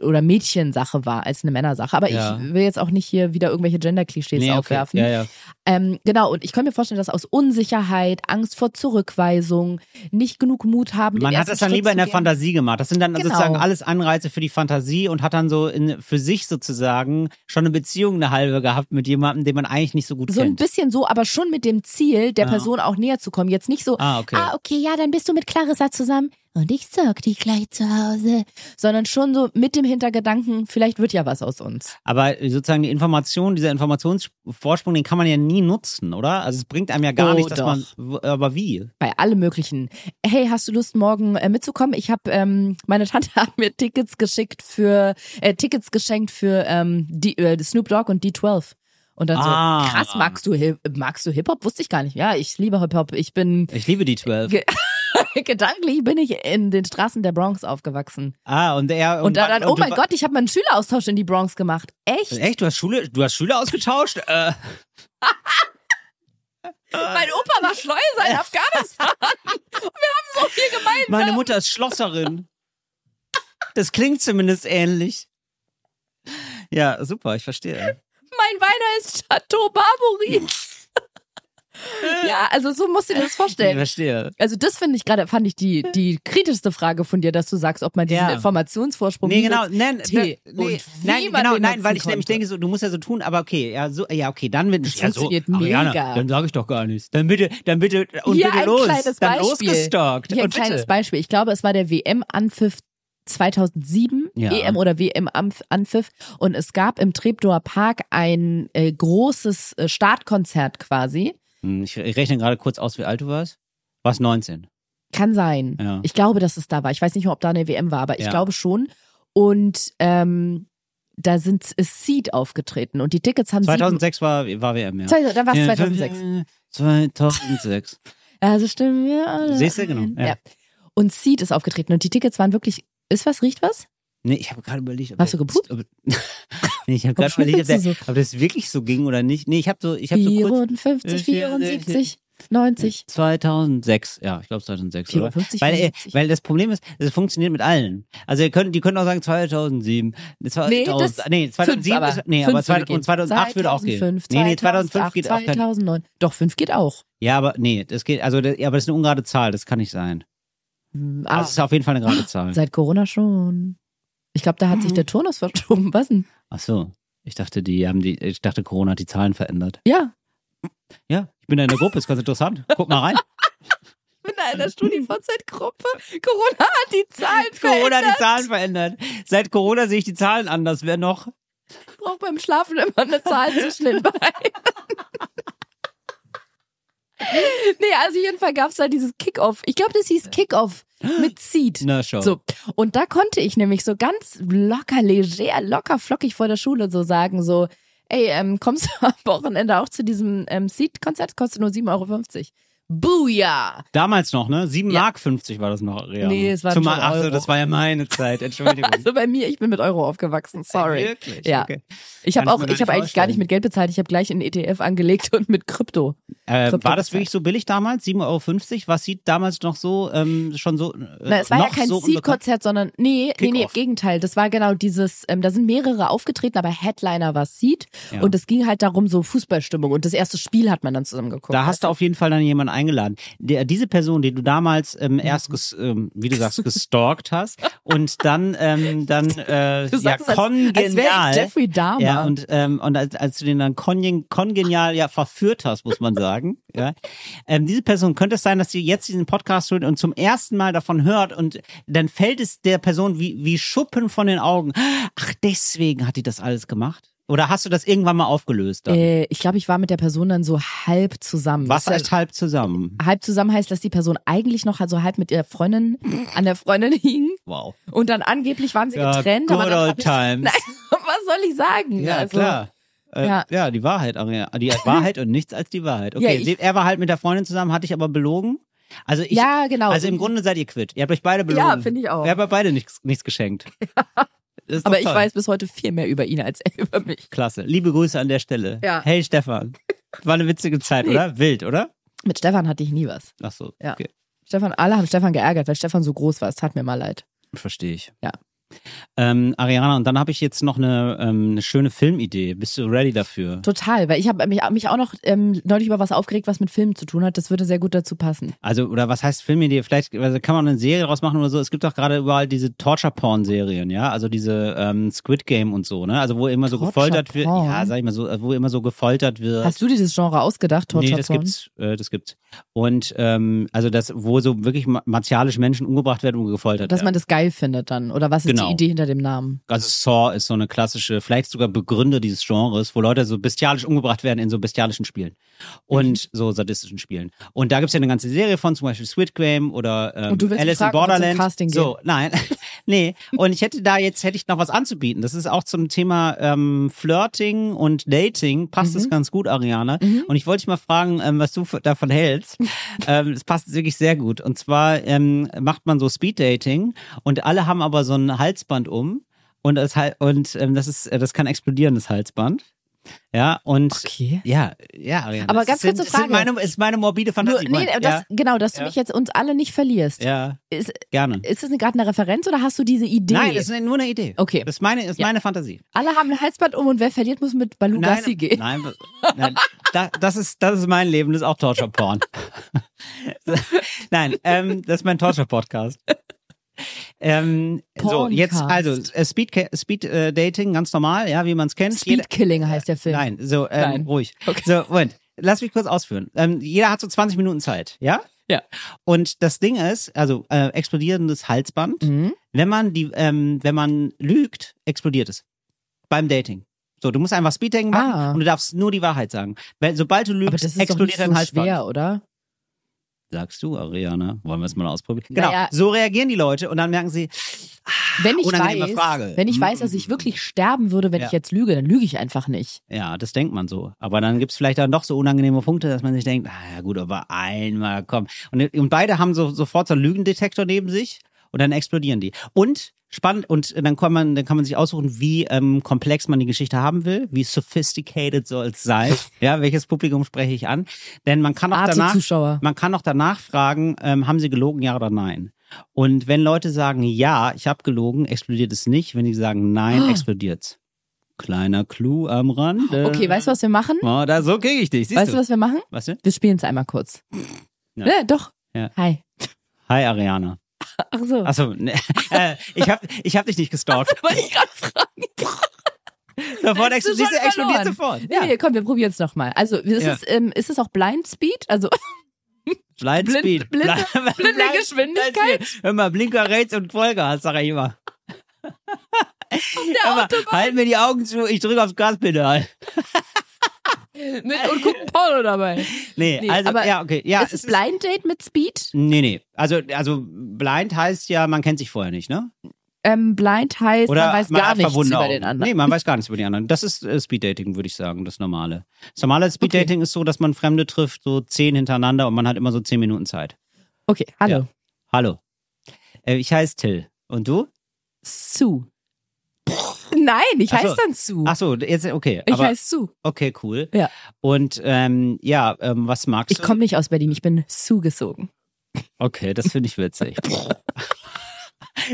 oder Mädchensache war als eine Männersache. Aber Ja. ich will jetzt auch nicht hier wieder irgendwelche Gender-Klischees Nee, okay. aufwerfen. Ja, ja. Ähm, genau, und ich kann mir vorstellen, dass aus Unsicherheit, Angst vor Zurückweisung, nicht genug Mut haben. Man hat das dann Schritt lieber in der. Fantasie gemacht. Das sind dann Genau. sozusagen alles Anreize für die Fantasie und hat dann so in, für sich sozusagen schon eine Beziehung eine halbe gehabt mit jemandem, den man eigentlich nicht so gut So ein kennt. bisschen so, aber schon mit dem Ziel, der. Person auch näher zu kommen. Jetzt nicht so, Ah, okay. ah, okay, ja, dann bist du mit Clarissa zusammen und ich sorg dich gleich zu Hause. Sondern schon so mit dem Hintergedanken, vielleicht wird ja was aus uns. Aber sozusagen die Information, dieser Informationsvorsprung, den kann man ja nie nutzen, oder? Also es bringt einem ja gar Oh, nicht, dass doch. man. Aber wie? bei allem möglichen. Hey, hast du Lust morgen äh, mitzukommen? Ich habe ähm, meine Tante hat mir Tickets geschickt für äh, Tickets geschenkt für ähm, die, äh, Snoop Dogg und D12. Und dann Ah. so krass magst du magst du Hip Hop? Wusste ich gar nicht. Ja, ich liebe Hip Hop. Ich bin Ich liebe die 12. Ge- gedanklich bin ich in den Straßen der Bronx aufgewachsen. Ah, und er. Und, dann, dann oh du mein Gott, ich habe meinen Schüleraustausch in die Bronx gemacht. Echt? Echt? Du hast Schule, du hast Schüler ausgetauscht? Äh, Mein Opa war Schleuser in Afghanistan. Und wir haben so viel gemeinsam. meine Mutter ist Schlosserin. Das klingt zumindest ähnlich. Ja, super, ich verstehe. Mein Wein heißt Chateau Barbary. ja, also so musst du dir das Ich vorstellen. verstehe. Also das finde ich gerade, fand ich die, die kritischste Frage von dir, dass du sagst, ob man diesen Ja. Informationsvorsprung Nee, genau, nein, nee, wie nein, genau, nein, weil ich nämlich denke, so, du musst ja so tun, aber okay, ja, so, ja, okay, dann wird Das ja, so, Ariana, mega. Dann sage ich doch gar nichts. Dann bitte, dann bitte und Hier bitte ein los, kleines dann Beispiel. losgestalkt. Hier ein und kleines bitte. Beispiel. Ich glaube, es war der WM-Anpfiff 2007, Ja. EM oder WM-Anpfiff. Und es gab im Treptower Park ein äh, großes äh, Startkonzert quasi. Hm, Ich rechne gerade kurz aus, wie alt du warst. Warst 19. Kann sein. Ja. Ich glaube, dass es da war. Ich weiß nicht mehr, ob da eine WM war, aber ich Ja. glaube schon. Und ähm, da sind ist Seed aufgetreten und die Tickets haben 2006 war, war WM, ja. Dann war es Ja, 2006. 2006. Also stimmen wir alle. Siehst du, genau, ja. Ja. Und Seed ist aufgetreten und die Tickets waren wirklich. Ist was, riecht was? Nee, ich habe gerade überlegt. Hast du gepupst? nee, ich habe gerade überlegt, ob, der, schnüffelst ob das wirklich so ging oder nicht. Nee, ich habe so, ich habe so kurz 54, 74, 90. 2006, ja, ich glaube 2006, oder? 54, Weil, äh, 74. weil das Problem ist, es funktioniert mit allen. Also ihr könnt, die können auch sagen 2007. Nee, 2000, das- nee 2007 Fünf, ist, nee, aber 2000, würde und 2008 würde auch gehen. 2005, nee, nee, 2005 geht auch kein, 2009. Doch, 5 geht auch. Ja, aber nee, das geht, also, das, ja, aber das ist eine ungerade Zahl, das kann nicht sein. Hm, Also Ah, es ist auf jeden Fall eine gerade Zahl. seit Corona schon. Ich glaube, da hat sich der Turnus verschoben. Was denn? Ach so. Ich dachte, die haben die, ich dachte, Corona hat die Zahlen verändert. Ja. Ja, ich bin da in der Gruppe, ist ganz interessant. Guck mal rein. Ich bin da in der StudiVZ-Gruppe. Corona hat die Zahlen Corona hat verändert. die Zahlen verändert. Seit Corona sehe ich die Zahlen anders. Wer noch? Ich brauche beim Schlafen immer eine Zahl zwischen den Beinen. nee, also jedenfalls gab's da dieses Kickoff. Ich glaube, das hieß Kickoff mit Seed. Na, schau. So, und da konnte ich nämlich so ganz locker, leger, locker, flockig vor der Schule so sagen, so, ey, ähm, kommst du am Wochenende auch zu diesem ähm, Seed-Konzert? Kostet nur 7,50 Euro. Booyah! Damals noch, ne? 7 Ja. Mark 50 war das noch. Ja. Nee, es waren Zumal, Ach so, das war ja meine Zeit. Entschuldigung. Also bei mir, ich bin mit Euro aufgewachsen, sorry. Wirklich? Ja. Okay. Ich habe auch, ich habe eigentlich gar nicht mit Geld bezahlt. Ich habe gleich in ETF angelegt und mit Krypto. Äh, Krypto war das bezahlt. wirklich so billig damals? 7,50 Euro? Was sieht damals noch so, ähm, schon so, äh, Na, es war ja kein so? Seed-Konzert, sondern nee, nee, nee, im. Gegenteil. Das war genau dieses, ähm, da sind mehrere aufgetreten, aber Headliner war Seed. Ja. Und es ging halt darum, so Fußballstimmung. Und das erste Spiel hat man dann zusammen geguckt. Da hast du auf jeden Fall dann jemanden eingeladen. Der, diese Person, die du damals ähm, erst, ges, ähm, wie du sagst, gestalkt hast und dann, ähm, dann äh, Du ja, sagst, als, als kongenial. Jeffrey Dahmer. Ja, und, ähm, und als, als du den dann kongen, kongenial ja verführt hast, muss man sagen. ja. Ähm, diese Person könnte es sein, dass sie jetzt diesen Podcast hört und zum ersten Mal davon hört und dann fällt es der Person wie, wie Schuppen von den Augen. Ach, deswegen hat die das alles gemacht? Oder hast du das irgendwann mal aufgelöst? Äh, ich glaube, ich war mit der Person dann so halb zusammen. Was heißt halb zusammen? halb zusammen heißt, dass die Person eigentlich noch so halb mit ihrer Freundin an der Freundin hing Wow. und dann angeblich waren sie Ja, getrennt. good aber old ich, times. Nein, was soll ich sagen? Ja, Also, klar. Äh, ja. ja. die Wahrheit, Ariane. Die Wahrheit und nichts als die Wahrheit. Okay, Ja, ich- er war halt mit der Freundin zusammen, hatte ich aber belogen. Also ich, Ja, genau. Also im Grunde seid ihr quitt. Ihr habt euch beide belogen. Ja, finde ich auch. Ihr habt beide nichts, nichts geschenkt. Aber ich toll. weiß bis heute viel mehr über ihn als er über mich. Klasse. Liebe Grüße an der Stelle. Ja. Hey Stefan. War eine witzige Zeit, oder? Wild, oder? Mit Stefan hatte ich nie was. Ach so. Ja. Okay. Stefan, alle haben Stefan geärgert, weil Stefan so groß war. Es tat mir mal leid. Verstehe ich. Ja. Ähm, Ariana, und dann habe ich jetzt noch eine, ähm, eine schöne Filmidee. Bist du ready dafür? Total, weil ich habe mich, mich auch noch ähm, neulich über was aufgeregt, was mit Filmen zu tun hat. Das würde sehr gut dazu passen. Also, oder was heißt Filmidee? Vielleicht also kann man eine Serie draus machen oder so. Es gibt doch gerade überall diese Torture-Porn-Serien, ja? Also diese ähm, Squid Game und so, ne? Also wo immer so gefoltert wird. Torture-Porn? Ja, sag ich mal so, wo immer so gefoltert wird. Hast du dieses Genre ausgedacht, Torture Nee, das gibt's, äh, das gibt's. Und ähm, also das, wo so wirklich ma- martialisch Menschen umgebracht werden und gefoltert Dass werden. man das geil findet dann. Oder was ist Genau. Die Idee hinter dem Namen? Also Saw ist so eine klassische, vielleicht sogar Begründer dieses Genres, wo Leute so bestialisch umgebracht werden in so bestialischen Spielen und so sadistischen Spielen. Und da gibt's ja eine ganze Serie von, zum Beispiel Squid Game oder ähm, Und du willst Alice in Borderland. So, nein, nee. Und ich hätte da jetzt hätte ich noch was anzubieten. Das ist auch zum Thema ähm, Flirting und Dating passt es ganz gut, Ariane. Und ich wollte dich mal fragen, ähm, was du davon hältst. ähm, das passt wirklich sehr gut. Und zwar ähm, macht man so Speed Dating und alle haben aber so ein Halsband um und das und ähm, das ist äh, das kann explodieren das Halsband. Ja, und Okay. ja, ja, Ariane. Aber ganz kurze es sind Frage. meine ist meine morbide Nur, Fantasie. nee, Moment, das, genau, dass du Ja. mich jetzt uns alle nicht verlierst. ja, ja, Ist, gerne. ist das gerade eine Referenz oder hast du diese Idee? Nein, das ist nur eine Idee. Okay. Das ist meine, ist Ja. meine Fantasie. alle haben ein Halsband um und wer verliert, muss mit Balu Gassi gehen. nein, nein da, das ist das ist mein Leben, das ist auch Torture Porn. nein, ähm, das ist mein Torture Podcast. Ähm, so jetzt also äh, Speed Speed äh, Dating ganz normal, ja, wie man es kennt. Speed Killing heißt der Film. Nein, so ähm, Nein. ruhig. Okay. So Moment, lass mich kurz ausführen. Ähm, jeder hat so 20 Minuten Zeit, ja? Ja. Und das Ding ist, also äh, explodierendes Halsband. Mhm. Wenn man die, ähm, wenn man lügt, explodiert es. Beim Dating. So, du musst einfach Speeddating machen Ah. und du darfst nur die Wahrheit sagen. Weil sobald du Aber lügst, das ist doch explodiert nicht dein so Halsband. schwer, oder? Sagst du, Ariana? Wollen wir es mal ausprobieren? Genau. Naja. So reagieren die Leute und dann merken sie, Wenn ich unangenehme weiß, Frage. wenn ich weiß, Mm. dass ich wirklich sterben würde, wenn Ja. ich jetzt lüge, dann lüge ich einfach nicht. ja, das denkt man so. Aber dann gibt's vielleicht dann doch so unangenehme Punkte, dass man sich denkt, ah ja gut, aber einmal komm. Und, und beide haben so sofort so einen Lügendetektor neben sich und dann explodieren die. Und spannend, und dann kann man, dann kann man sich aussuchen, wie ähm, komplex man die Geschichte haben will, wie sophisticated soll es sein. ja, welches Publikum spreche ich an? Denn man kann auch danach. Man kann auch danach fragen, ähm, haben sie gelogen, ja oder nein? Und wenn Leute sagen, ja, ich habe gelogen, explodiert es nicht. Wenn die sagen, nein, Ah. explodiert's. Kleiner Clou am Rande. Okay, weißt du, was wir machen? Oh, da, so kriege ich dich. Siehst Weißt du, was wir machen? Was denn? Wir spielen es einmal kurz. Ja. Ja. doch. Ja. Hi. Hi, Ariana. Ach so. Achso, ne, äh, ich habe ich hab dich nicht gestalkt. Wollte ich gerade fragen. Sofort explodiert, du, schon explodiert verloren. sofort. Nee, nee, komm, wir probieren es nochmal. Also, ist, Ja. es, ähm, ist es auch Blind Speed? Also, Blind Blind- Speed. blinde- Blind- blinde Blind- Geschwindigkeit? Hör mal, Blinker rechts und Vollgas, sag ich immer. der Hör mal, halt mir die Augen zu, ich drücke aufs Gaspedal. Mit, und gucken Porno dabei. Nee, Nee, also, aber ja, okay. Ja, ist es Blind Date mit Speed? Nee, nee. Also, also blind heißt ja, man kennt sich vorher nicht, ne? Ähm, blind heißt, Oder man weiß gar hat nichts über Augen. den anderen. Nee, man weiß gar nichts über die anderen. Das ist äh, Speeddating, würde ich sagen, das normale. Das normale Speeddating ist so, dass man Fremde trifft, so zehn hintereinander und man hat immer so zehn Minuten Zeit. Okay, hallo. Ja. Hallo. Äh, ich heiße Till. Und du? Sue. Nein, ich Ach so. heiße dann Sue. Ach so, jetzt, okay. ich heiße Sue. okay, cool. Ja. Und ähm, ja, ähm, was magst Ich du? komme nicht aus Berlin, ich bin zugezogen. Okay, das finde ich witzig.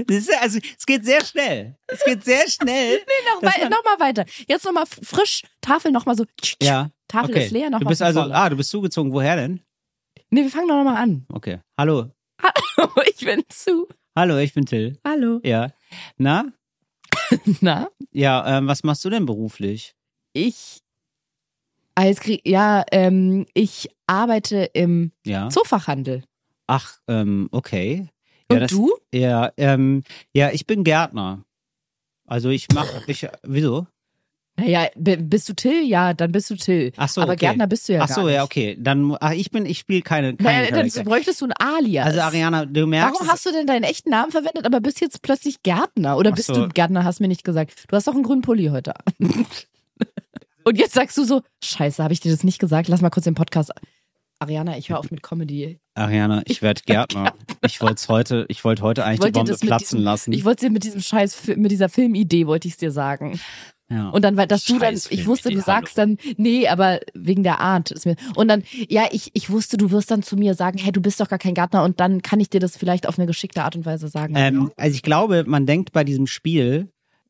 Ist, also, es geht sehr schnell. Es geht sehr schnell. Nee, noch, Das wei noch mal weiter. Jetzt noch mal frisch, Tafel noch mal so. Ja. Tafel okay. ist leer, noch Du bist also, vorne. ah, du bist zugezogen. Woher denn? Nee, wir fangen doch nochmal an. Okay. Hallo. ich bin zu. Hallo, ich bin Till. Hallo. Ja. Na? Na? Ja, ähm, was machst du denn beruflich? Ich. Krieg, ja, ähm, ich arbeite im Ja. Zoofachhandel. Ach, ähm, okay. Ja, Und das, du? Ja, ähm, ja, ich bin Gärtner. Also ich mache, ich, wieso? Naja, bist du Till? Ja, dann bist du Till. Ach so, Aber okay. Gärtner bist du ja Ach so, ja, okay. Dann, ach, ich bin, ich spiele keine, keine Naja, dann bräuchtest du ein Alias. Also Ariana, du merkst, Warum hast du denn deinen echten Namen verwendet, aber bist jetzt plötzlich Gärtner? Oder bist so. du Gärtner, hast mir nicht gesagt. Du hast doch einen grünen Pulli heute an. Und jetzt sagst du so, scheiße, habe ich dir das nicht gesagt? Lass mal kurz den Podcast. Ariana, ich höre auf mit Comedy. Ariana, ich werde Gärtner. Ich wollte heute, ich wollte heute eigentlich die wollte dir Bombe platzen diesem- lassen. Ich wollte dir mit diesem Scheiß, mit dieser Filmidee wollte ich es dir sagen. Ja. Und dann, weil dass du dann, Scheiß ich wusste, du sagst dann, nee, aber wegen der Art ist mir. Und dann, ja, ich, ich wusste, du wirst dann zu mir sagen, hey, du bist doch gar kein Gärtner und dann kann ich dir das vielleicht auf eine geschickte Art und Weise sagen. Ähm, also ich glaube, man denkt bei diesem Spiel,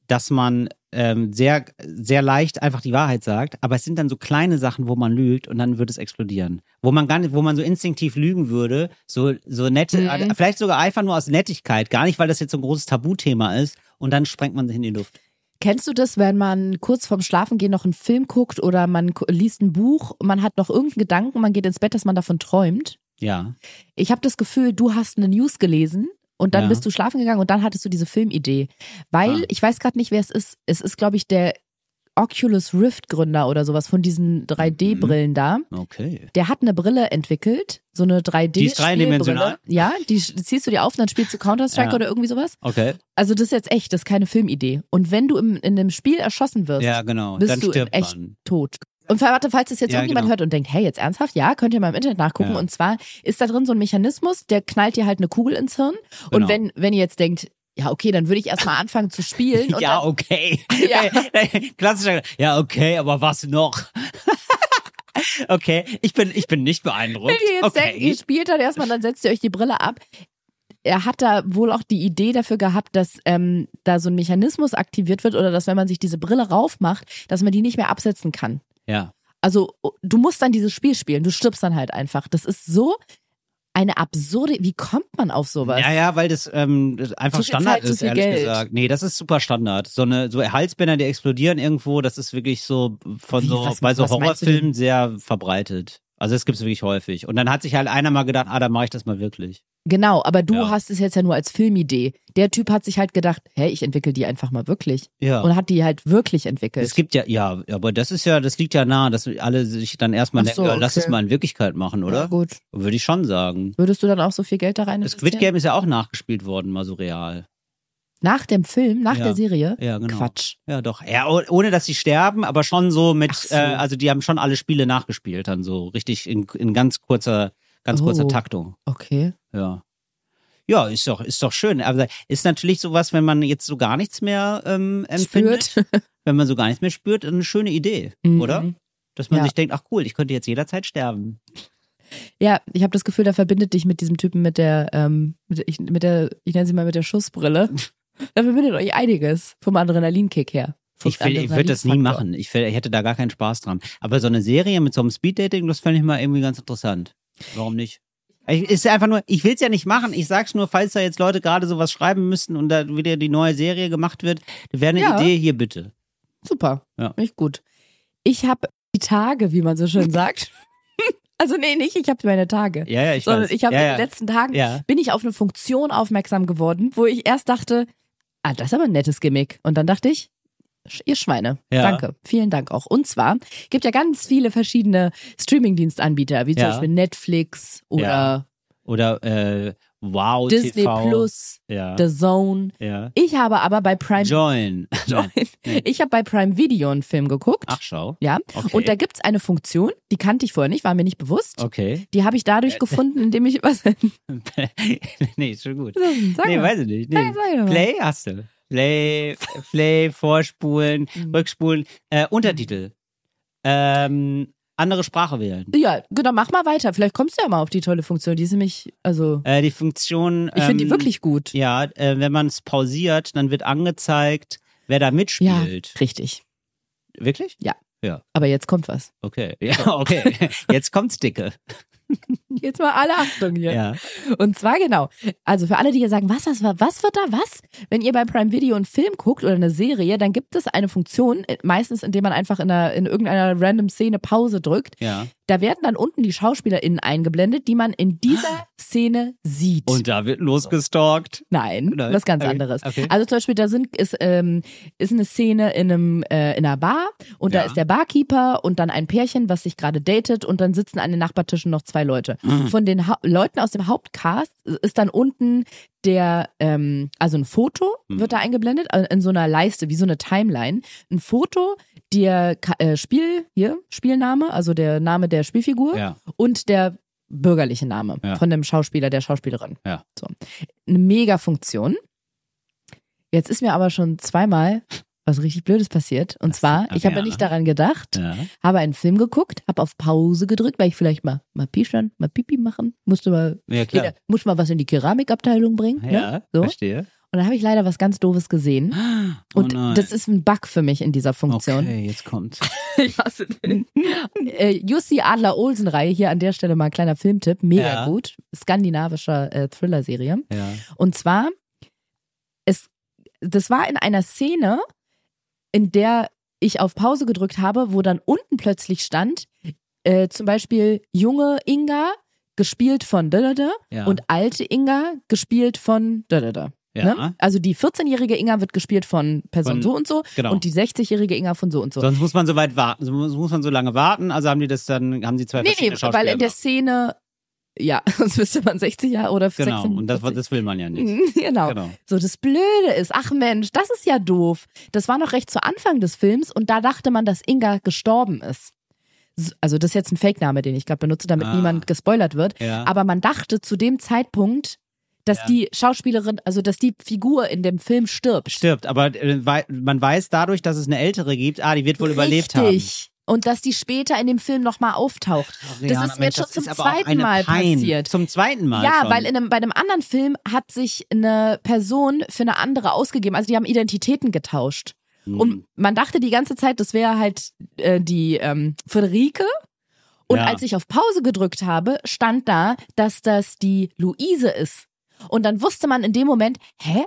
dass man ähm, sehr, sehr leicht einfach die Wahrheit sagt, aber es sind dann so kleine Sachen, wo man lügt und dann wird es explodieren. Wo man gar nicht, wo man so instinktiv lügen würde, so, so nette, Mhm. vielleicht sogar einfach nur aus Nettigkeit, gar nicht, weil das jetzt so ein großes Tabuthema ist und dann sprengt man sich in die Luft. Kennst du das, wenn man kurz vorm Schlafengehen noch einen Film guckt oder man liest ein Buch, man hat noch irgendeinen Gedanken, man geht ins Bett, dass man davon träumt? Ja. Ich habe das Gefühl, du hast eine News gelesen und dann Ja. bist du schlafen gegangen und dann hattest du diese Filmidee. Weil, Ah. ich weiß gerade nicht, wer es ist. Es ist, glaube ich, der Oculus Rift Gründer oder sowas von diesen 3D-Brillen da. Okay. Der hat eine Brille entwickelt, so eine 3D. Die ist dreidimensional? Ja, die ziehst du dir auf und dann spielst du Counter-Strike Ja. oder irgendwie sowas. Okay. Also das ist jetzt echt, das ist keine Filmidee. Und wenn du im, in einem Spiel erschossen wirst, Ja, genau. bist dann du echt man. tot. Und warte, falls es jetzt Ja, irgendjemand genau. hört und denkt, hey, jetzt ernsthaft? Ja, könnt ihr mal im Internet nachgucken. Ja. Und zwar ist da drin so ein Mechanismus, der knallt dir halt eine Kugel ins Hirn. Und Genau. wenn, wenn ihr jetzt denkt, ja, okay, dann würde ich erstmal anfangen zu spielen. Ja, dann, okay. Ja. Klassischer. Ja, okay, aber was noch? okay, ich bin, ich bin nicht beeindruckt. wenn ihr jetzt okay. denkt, ihr spielt dann erstmal, dann setzt ihr euch die Brille ab. Er hat da wohl auch die Idee dafür gehabt, dass ähm, da so ein Mechanismus aktiviert wird oder dass wenn man sich diese Brille raufmacht, dass man die nicht mehr absetzen kann. ja. Also du musst dann dieses Spiel spielen, du stirbst dann halt einfach. Das ist so eine absurde, wie kommt man auf sowas? Ja, ja, weil das, ähm, einfach Standard ist, ehrlich Geld. gesagt. Nee, das ist super Standard. So eine, so Halsbänder, die explodieren irgendwo, das ist wirklich so von Wie, so, was- bei so? Horrorfilmen sehr verbreitet. Also das gibt's wirklich häufig. Und dann hat sich halt einer mal gedacht, ah, dann mache ich das mal wirklich. Genau, aber du Ja. hast es jetzt ja nur als Filmidee. Der Typ hat sich halt gedacht, hey, ich entwickle die einfach mal wirklich. Ja. Und hat die halt wirklich entwickelt. Es gibt ja, ja, aber das ist ja, das liegt ja nahe, dass alle sich dann erstmal so, denken, ja, lass okay. es mal in Wirklichkeit machen, Ja, oder? gut. Würde ich schon sagen. Würdest du dann auch so viel Geld da rein Das? Squid Game ist ja auch nachgespielt worden, mal so real. Nach dem Film, nach Ja. der Serie? Ja, genau. Quatsch. Ja, doch. Ja, oh- ohne dass sie sterben, aber schon so mit, so. Äh, also die haben schon alle Spiele nachgespielt, dann so richtig in, in ganz kurzer, ganz kurzer Oh. Taktung. Okay. Ja. Ja, ist doch, ist doch schön. Aber ist natürlich sowas, wenn man jetzt so gar nichts mehr ähm, empfindet, Spürt. wenn man so gar nichts mehr spürt, eine schöne Idee, Mhm. oder? Dass man Ja. sich denkt, ach cool, ich könnte jetzt jederzeit sterben. Ja, ich habe das Gefühl, da verbindet dich mit diesem Typen mit der, ähm, mit, ich, mit der, ich nenne sie mal mit der Schussbrille. da verbindet euch einiges vom Adrenalinkick her. Vom Ich, will- ich würde das nie machen. Ich, will- ich hätte da gar keinen Spaß dran. Aber so eine Serie mit so einem Speeddating, das fände ich mal irgendwie ganz interessant. Warum nicht? Ich, ist einfach nur, ich will es ja nicht machen. Ich sag's nur, falls da jetzt Leute gerade sowas schreiben müssten und da wieder die neue Serie gemacht wird, wäre eine Ja. Idee hier bitte. Super. Ja. Nicht gut. Ich habe die Tage, wie man so schön sagt. also nee, nicht ich habe meine Tage. Ja, ja, ich sondern weiß. ich habe ja, in den letzten Tagen bin ich auf eine Funktion aufmerksam geworden, wo ich erst dachte, ah, das ist aber ein nettes Gimmick. Und dann dachte ich, ihr Schweine, Ja. danke, vielen Dank auch. Und zwar gibt ja ganz viele verschiedene Streamingdienstanbieter, wie zum Ja. Beispiel Netflix oder Ja. Oder äh, Wow Disney TV. Plus, Ja. The Zone. ja. Ich habe aber bei Prime, Join. Join. ich habe bei Prime Video einen Film geguckt. Ach, schau. Ja, Okay. und da gibt's eine Funktion, die kannte ich vorher nicht, war mir nicht bewusst. Okay. Die habe ich dadurch gefunden, indem ich was. nee, ist schon gut. Sag nee, mal. weiß ich nicht. Nee. Mal. Play hast du. Play, Play, Vorspulen, Mhm. Rückspulen, äh, Untertitel. Ähm, andere Sprache wählen. Ja, genau, mach mal weiter. Vielleicht kommst du ja mal auf die tolle Funktion. Die ist nämlich, also, Äh, die Funktion. ich finde die ähm, wirklich gut. Ja, äh, wenn man es pausiert, dann wird angezeigt, wer da Ja, mitspielt. richtig. Wirklich? Ja. Ja. Aber jetzt kommt was. Okay. Ja, okay. Jetzt kommt's dicke. Jetzt mal alle Achtung hier. Ja. Und zwar genau. Also für alle, die hier sagen, was, was, was wird da was? Wenn ihr bei Prime Video einen Film guckt oder eine Serie, dann gibt es eine Funktion, äh, meistens indem man einfach in, einer, in irgendeiner random Szene Pause drückt. Ja. Da werden dann unten die SchauspielerInnen eingeblendet, die man in dieser Szene sieht. Und da wird losgestalkt. Nein, Nein. was ganz Okay. anderes. Okay. Also zum Beispiel, da sind, ist, ähm, ist eine Szene in, einem, äh, in einer Bar und da Ja. ist der Barkeeper und dann ein Pärchen, was sich gerade datet und dann sitzen an den Nachbartischen noch zwei Leute. Mhm. Von den ha Leuten aus dem Hauptcast ist dann unten der, ähm, also ein Foto Mhm. wird da eingeblendet, äh, in so einer Leiste, wie so eine Timeline. Ein Foto, der äh, Spiel, hier, Spielname, also der Name der Spielfigur Ja. und der bürgerliche Name Ja. von dem Schauspieler, der Schauspielerin. Ja. So. Eine mega Funktion. Jetzt ist mir aber schon zweimal was richtig Blödes passiert. Und Das- zwar, ich habe ja. nicht daran gedacht, Ja. habe einen Film geguckt, habe auf Pause gedrückt, weil ich vielleicht mal, mal pischern, mal Pipi machen, musste mal, Ja, jeder, muss mal was in die Keramikabteilung bringen. Ja, Ne? So. Und da habe ich leider was ganz Doofes gesehen. Oh Und nein. das ist ein Bug für mich in dieser Funktion. Okay, jetzt kommt's. Ich hasse den. äh, Jussi Adler-Olsen-Reihe, hier an der Stelle mal ein kleiner Filmtipp, mega Ja. gut. Skandinavischer äh, Thriller-Serie. Ja. Und zwar, es, das war in einer Szene, in der ich auf Pause gedrückt habe, wo dann unten plötzlich stand, äh, zum Beispiel junge Inga, gespielt von da, da, da, Ja. und alte Inga, gespielt von da, da, da. Ja. Ne? Also die 14-jährige Inga wird gespielt von Person Von- so und so genau. und die 60-jährige Inga von so und so. Sonst muss man so weit warten, sonst muss man so lange warten. Also haben die das dann, haben sie zwei Nee, nee, verschiedene Schauspieler. weil in der. Szene, ja, sonst müsste man 60 Jahre oder Genau, 16, und das, 40. das will man ja nicht. genau. Genau. So, das Blöde ist, ach Mensch, das ist ja doof. Das war noch recht zu Anfang des Films und da dachte man, dass Inga gestorben ist. Also das ist jetzt ein Fake-Name, den ich gerade benutze, damit Ah. niemand gespoilert wird. Ja. Aber man dachte zu dem Zeitpunkt, dass Ja. die Schauspielerin, also dass die Figur in dem Film stirbt. Stirbt, aber äh, man weiß dadurch, dass es eine ältere gibt, ah, die wird wohl überlebt haben. Richtig. Und dass die später in dem Film nochmal auftaucht. Rihanna, das ist mir Mensch, schon zum zweiten Mal Pein. passiert. Zum zweiten Mal Ja, schon. weil in einem, bei einem anderen Film hat sich eine Person für eine andere ausgegeben. Also die haben Identitäten getauscht. Hm. Und man dachte die ganze Zeit, das wäre halt äh, die ähm, Friederike. Und Ja. als ich auf Pause gedrückt habe, stand da, dass das die Luise ist. Und dann wusste man in dem Moment, hä?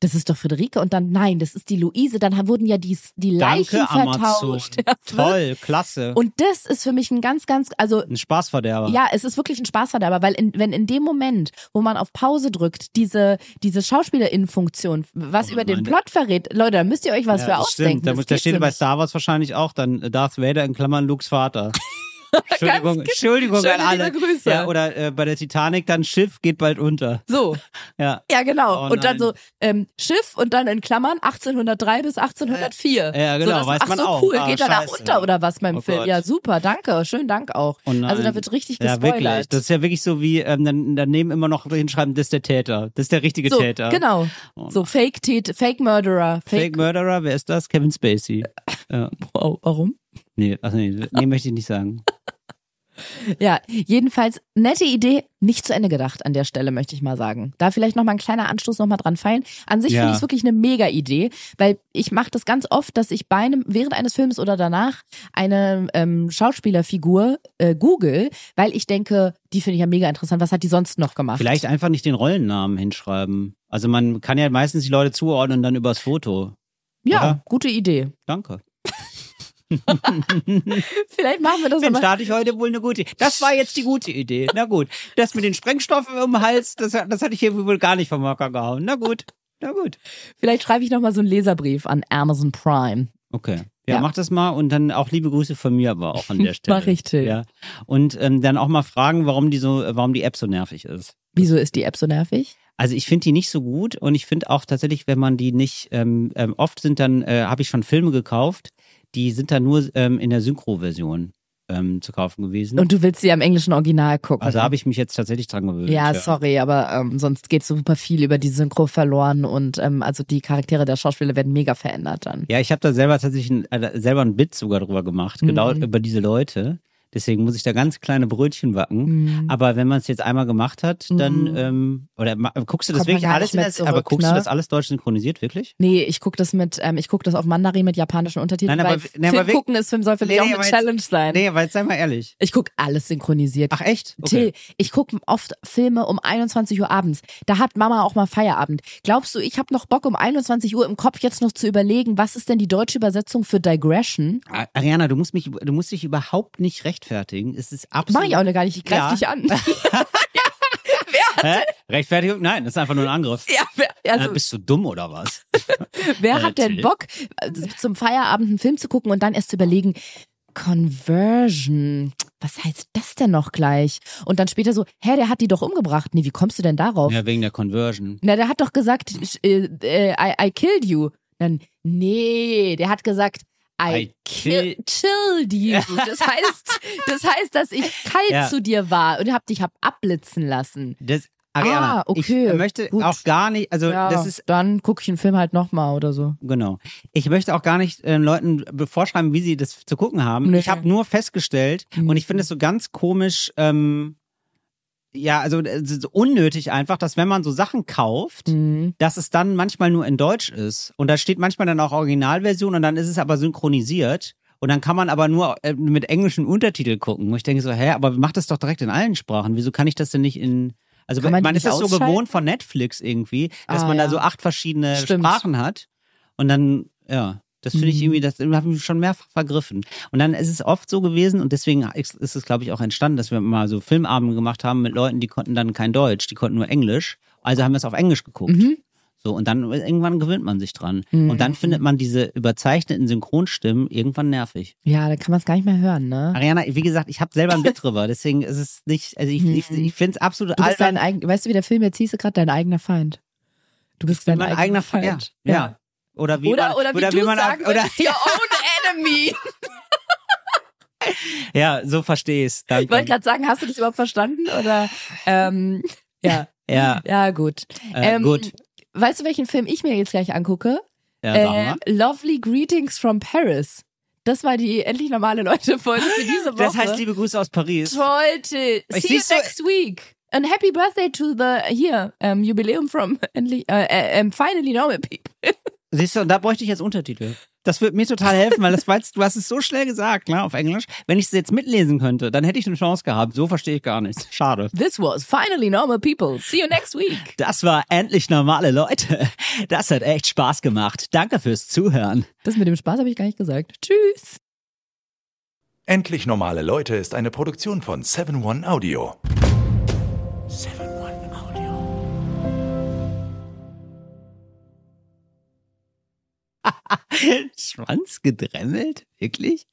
Das ist doch Friederike. Und dann, nein, das ist die Luise. Dann wurden ja die, die Leichen Danke, vertauscht. Toll, klasse. Und das ist für mich ein ganz, ganz, also ein Spaßverderber. ja, es ist wirklich ein Spaßverderber, weil in, wenn in dem Moment, wo man auf Pause drückt, diese, diese Schauspielerinnenfunktion was Oh über den. Plot verrät, Leute, da müsst ihr euch was Ja, für ausdenken. Stimmt. Da, muss- da steht so bei. Star Wars wahrscheinlich auch dann Darth Vader in Klammern Lukes Vater. Entschuldigung, Entschuldigung Schöne an alle. Grüße. Ja, oder äh, bei der Titanic dann Schiff geht bald unter. So, Ja. ja genau. Oh und dann so ähm, Schiff und dann in Klammern 1803 bis 1804. Ja, genau, so, das, weiß ach man so auch. cool, Ah, geht danach unter oder was beim Oh Film? Gott. Ja, super, danke, schönen Dank auch. Oh also da wird richtig Ja, gespoilert. wirklich. Das ist ja wirklich so wie, ähm, dann daneben immer noch hinschreiben, das ist der Täter. Das ist der richtige so, Täter. genau. Oh so Fake Tät, Fake Murderer, Fake Fake. Murderer, wer ist das? Kevin Spacey. Ja. Wow, warum? Nee, ach nee, nee, möchte ich nicht sagen. Ja, jedenfalls nette Idee, nicht zu Ende gedacht an der Stelle, möchte ich mal sagen. Da vielleicht noch mal ein kleiner Anstoß noch mal dran feilen. An sich Ja. finde ich es wirklich eine mega Idee, weil ich mache das ganz oft, dass ich bei einem, während eines Films oder danach eine ähm, Schauspielerfigur äh, google, weil ich denke, die finde ich ja mega interessant. Was hat die sonst noch gemacht? Vielleicht einfach nicht den Rollennamen hinschreiben. Also man kann ja meistens die Leute zuordnen dann übers Foto. Ja, oder? gute Idee. Danke. Vielleicht machen wir das Mensch, da hatte ich heute wohl eine gute Das war jetzt die gute Idee. Na gut. Das mit den Sprengstoffen im Hals, das, das hatte ich hier wohl gar nicht vom Hocker gehauen. Na gut. Na gut. Vielleicht schreibe ich noch mal so einen Leserbrief an Amazon Prime. Okay. Ja, Ja. mach das mal und dann auch liebe Grüße von mir aber auch an der Stelle. Mach ich, Till. Ja. Und ähm, dann auch mal fragen, warum die so, warum die App so nervig ist. Wieso ist die App so nervig? Also ich finde die nicht so gut und ich finde auch tatsächlich, wenn man die nicht, ähm, ähm, oft sind dann, äh, habe ich schon Filme gekauft, die sind dann nur ähm, in der Synchro-Version ähm, zu kaufen gewesen. Und du willst sie am englischen Original gucken. also habe ich mich jetzt tatsächlich dran gewöhnt. Ja, sorry, aber ähm, sonst geht super viel über die Synchro verloren und ähm, also die Charaktere der Schauspieler werden mega verändert dann. Ja, ich habe da selber tatsächlich ein, äh, selber ein Bit sogar drüber gemacht, genau Mhm. über diese Leute. Deswegen muss ich da ganz kleine Brötchen backen. Mhm. Aber wenn man es jetzt einmal gemacht hat, dann Mhm. ähm, oder guckst du das Kommt wirklich alles in das, aber zurück, guckst du ne? das alles deutsch synchronisiert wirklich? Nee, ich guck das mit, ähm, ich guck das auf Mandarin mit japanischen Untertiteln, Nein, aber- weil nee, aber Film wir- gucken ist Film soll für mich auch Nee, eine aber jetzt- Challenge sein. Nee, aber jetzt sei mal ehrlich. Ich guck alles synchronisiert. Ach echt? Till, ich gucke oft Filme um 21 Uhr abends. Da hat Mama auch mal Feierabend. Glaubst du, ich habe noch Bock um 21 Uhr im Kopf jetzt noch zu überlegen, was ist denn die deutsche Übersetzung für Digression? Ariana, du musst mich, du musst dich überhaupt nicht rechtfertigen. Es ist absolut. Mach ich auch gar nicht, ich greif Ja. dich an. Hä? Rechtfertigung? Nein, das ist einfach nur ein Angriff. ja, wer, also, äh, bist du dumm oder was? wer äh, hat denn. Bock, äh, zum Feierabend einen Film zu gucken und dann erst zu überlegen, Conversion. Was heißt das denn noch gleich? Und dann später so, hä, der hat die doch umgebracht. Nee, wie kommst du denn darauf? Ja, wegen der Conversion. Na, der hat doch gesagt, äh, I, I killed you. Dann, nee, der hat gesagt, I, I kill, chilled you. Das heißt, das heißt, dass ich kalt Ja. zu dir war und hab dich hab abblitzen lassen. Das, Ariana, Ah, okay, ich möchte gut. auch gar nicht, also ja, das ist dann gucke ich einen Film halt nochmal oder so. Genau. Ich möchte auch gar nicht äh, Leuten vorschreiben, wie sie das zu gucken haben. Nee. Ich habe nur festgestellt Mhm. und ich finde es so ganz komisch, ähm, ja, also es ist so unnötig einfach, dass wenn man so Sachen kauft, Mhm. dass es dann manchmal nur in Deutsch ist. Und da steht manchmal dann auch Originalversion und dann ist es aber synchronisiert. Und dann kann man aber nur äh, mit englischen Untertitel gucken. Und ich denke so, hä, aber mach das doch direkt in allen Sprachen. Wieso kann ich das denn nicht in. Also Kann man, man ist das so gewohnt von Netflix irgendwie, dass Ah, man da ja. so acht verschiedene Stimmt. Sprachen hat. Und dann, ja, das finde ich Mhm. irgendwie, das habe ich schon mehrfach vergriffen. Und dann ist es oft so gewesen und deswegen ist es, glaube ich, auch entstanden, dass wir mal so Filmabende gemacht haben mit Leuten, die konnten dann kein Deutsch, die konnten nur Englisch. Also haben wir es auf Englisch geguckt. Mhm. So, und dann irgendwann gewöhnt man sich dran. Mhm. Und dann findet man diese überzeichneten Synchronstimmen irgendwann nervig. Ja, da kann man es gar nicht mehr hören, ne? Ariana, wie gesagt, ich habe selber ein Bild drüber, deswegen ist es nicht, also ich, ich, ich finde es absolut Du bist dein eigen, weißt du, wie der Film jetzt hieß, gerade dein eigener Feind. Du bist dein mein eigener, eigener Feind. Ja, ja. Oder wie Oder, man, oder wie du man sagen oder, your own enemy. Ja, so verstehe ich's. Ich wollte gerade sagen, hast du das überhaupt verstanden? Oder ähm, ja, Ja, ja, gut. äh, Ähm, gut. Weißt du, welchen Film ich mir jetzt gleich angucke? Ja, äh. Lovely Greetings from Paris. Das war die endlich normale Leute Folge für diese Woche. Das heißt, liebe Grüße aus Paris. Toll. Ich See you du- next week. And happy birthday to the here um, Jubiläum from endlich, äh, äh, ähm, finally normal people. Siehst du, und da bräuchte ich jetzt Untertitel. Das würde mir total helfen, weil das weißt, du hast es so schnell gesagt, ne, auf Englisch. Wenn ich es jetzt mitlesen könnte, dann hätte ich eine Chance gehabt. So verstehe ich gar nichts. Schade. This was finally normal people. See you next week. Das war endlich normale Leute. Das hat echt Spaß gemacht. Danke fürs Zuhören. Das mit dem Spaß habe ich gar nicht gesagt. Tschüss. Endlich normale Leute ist eine Produktion von 7-One Audio. 7-One Schwanz gedremmelt? Wirklich?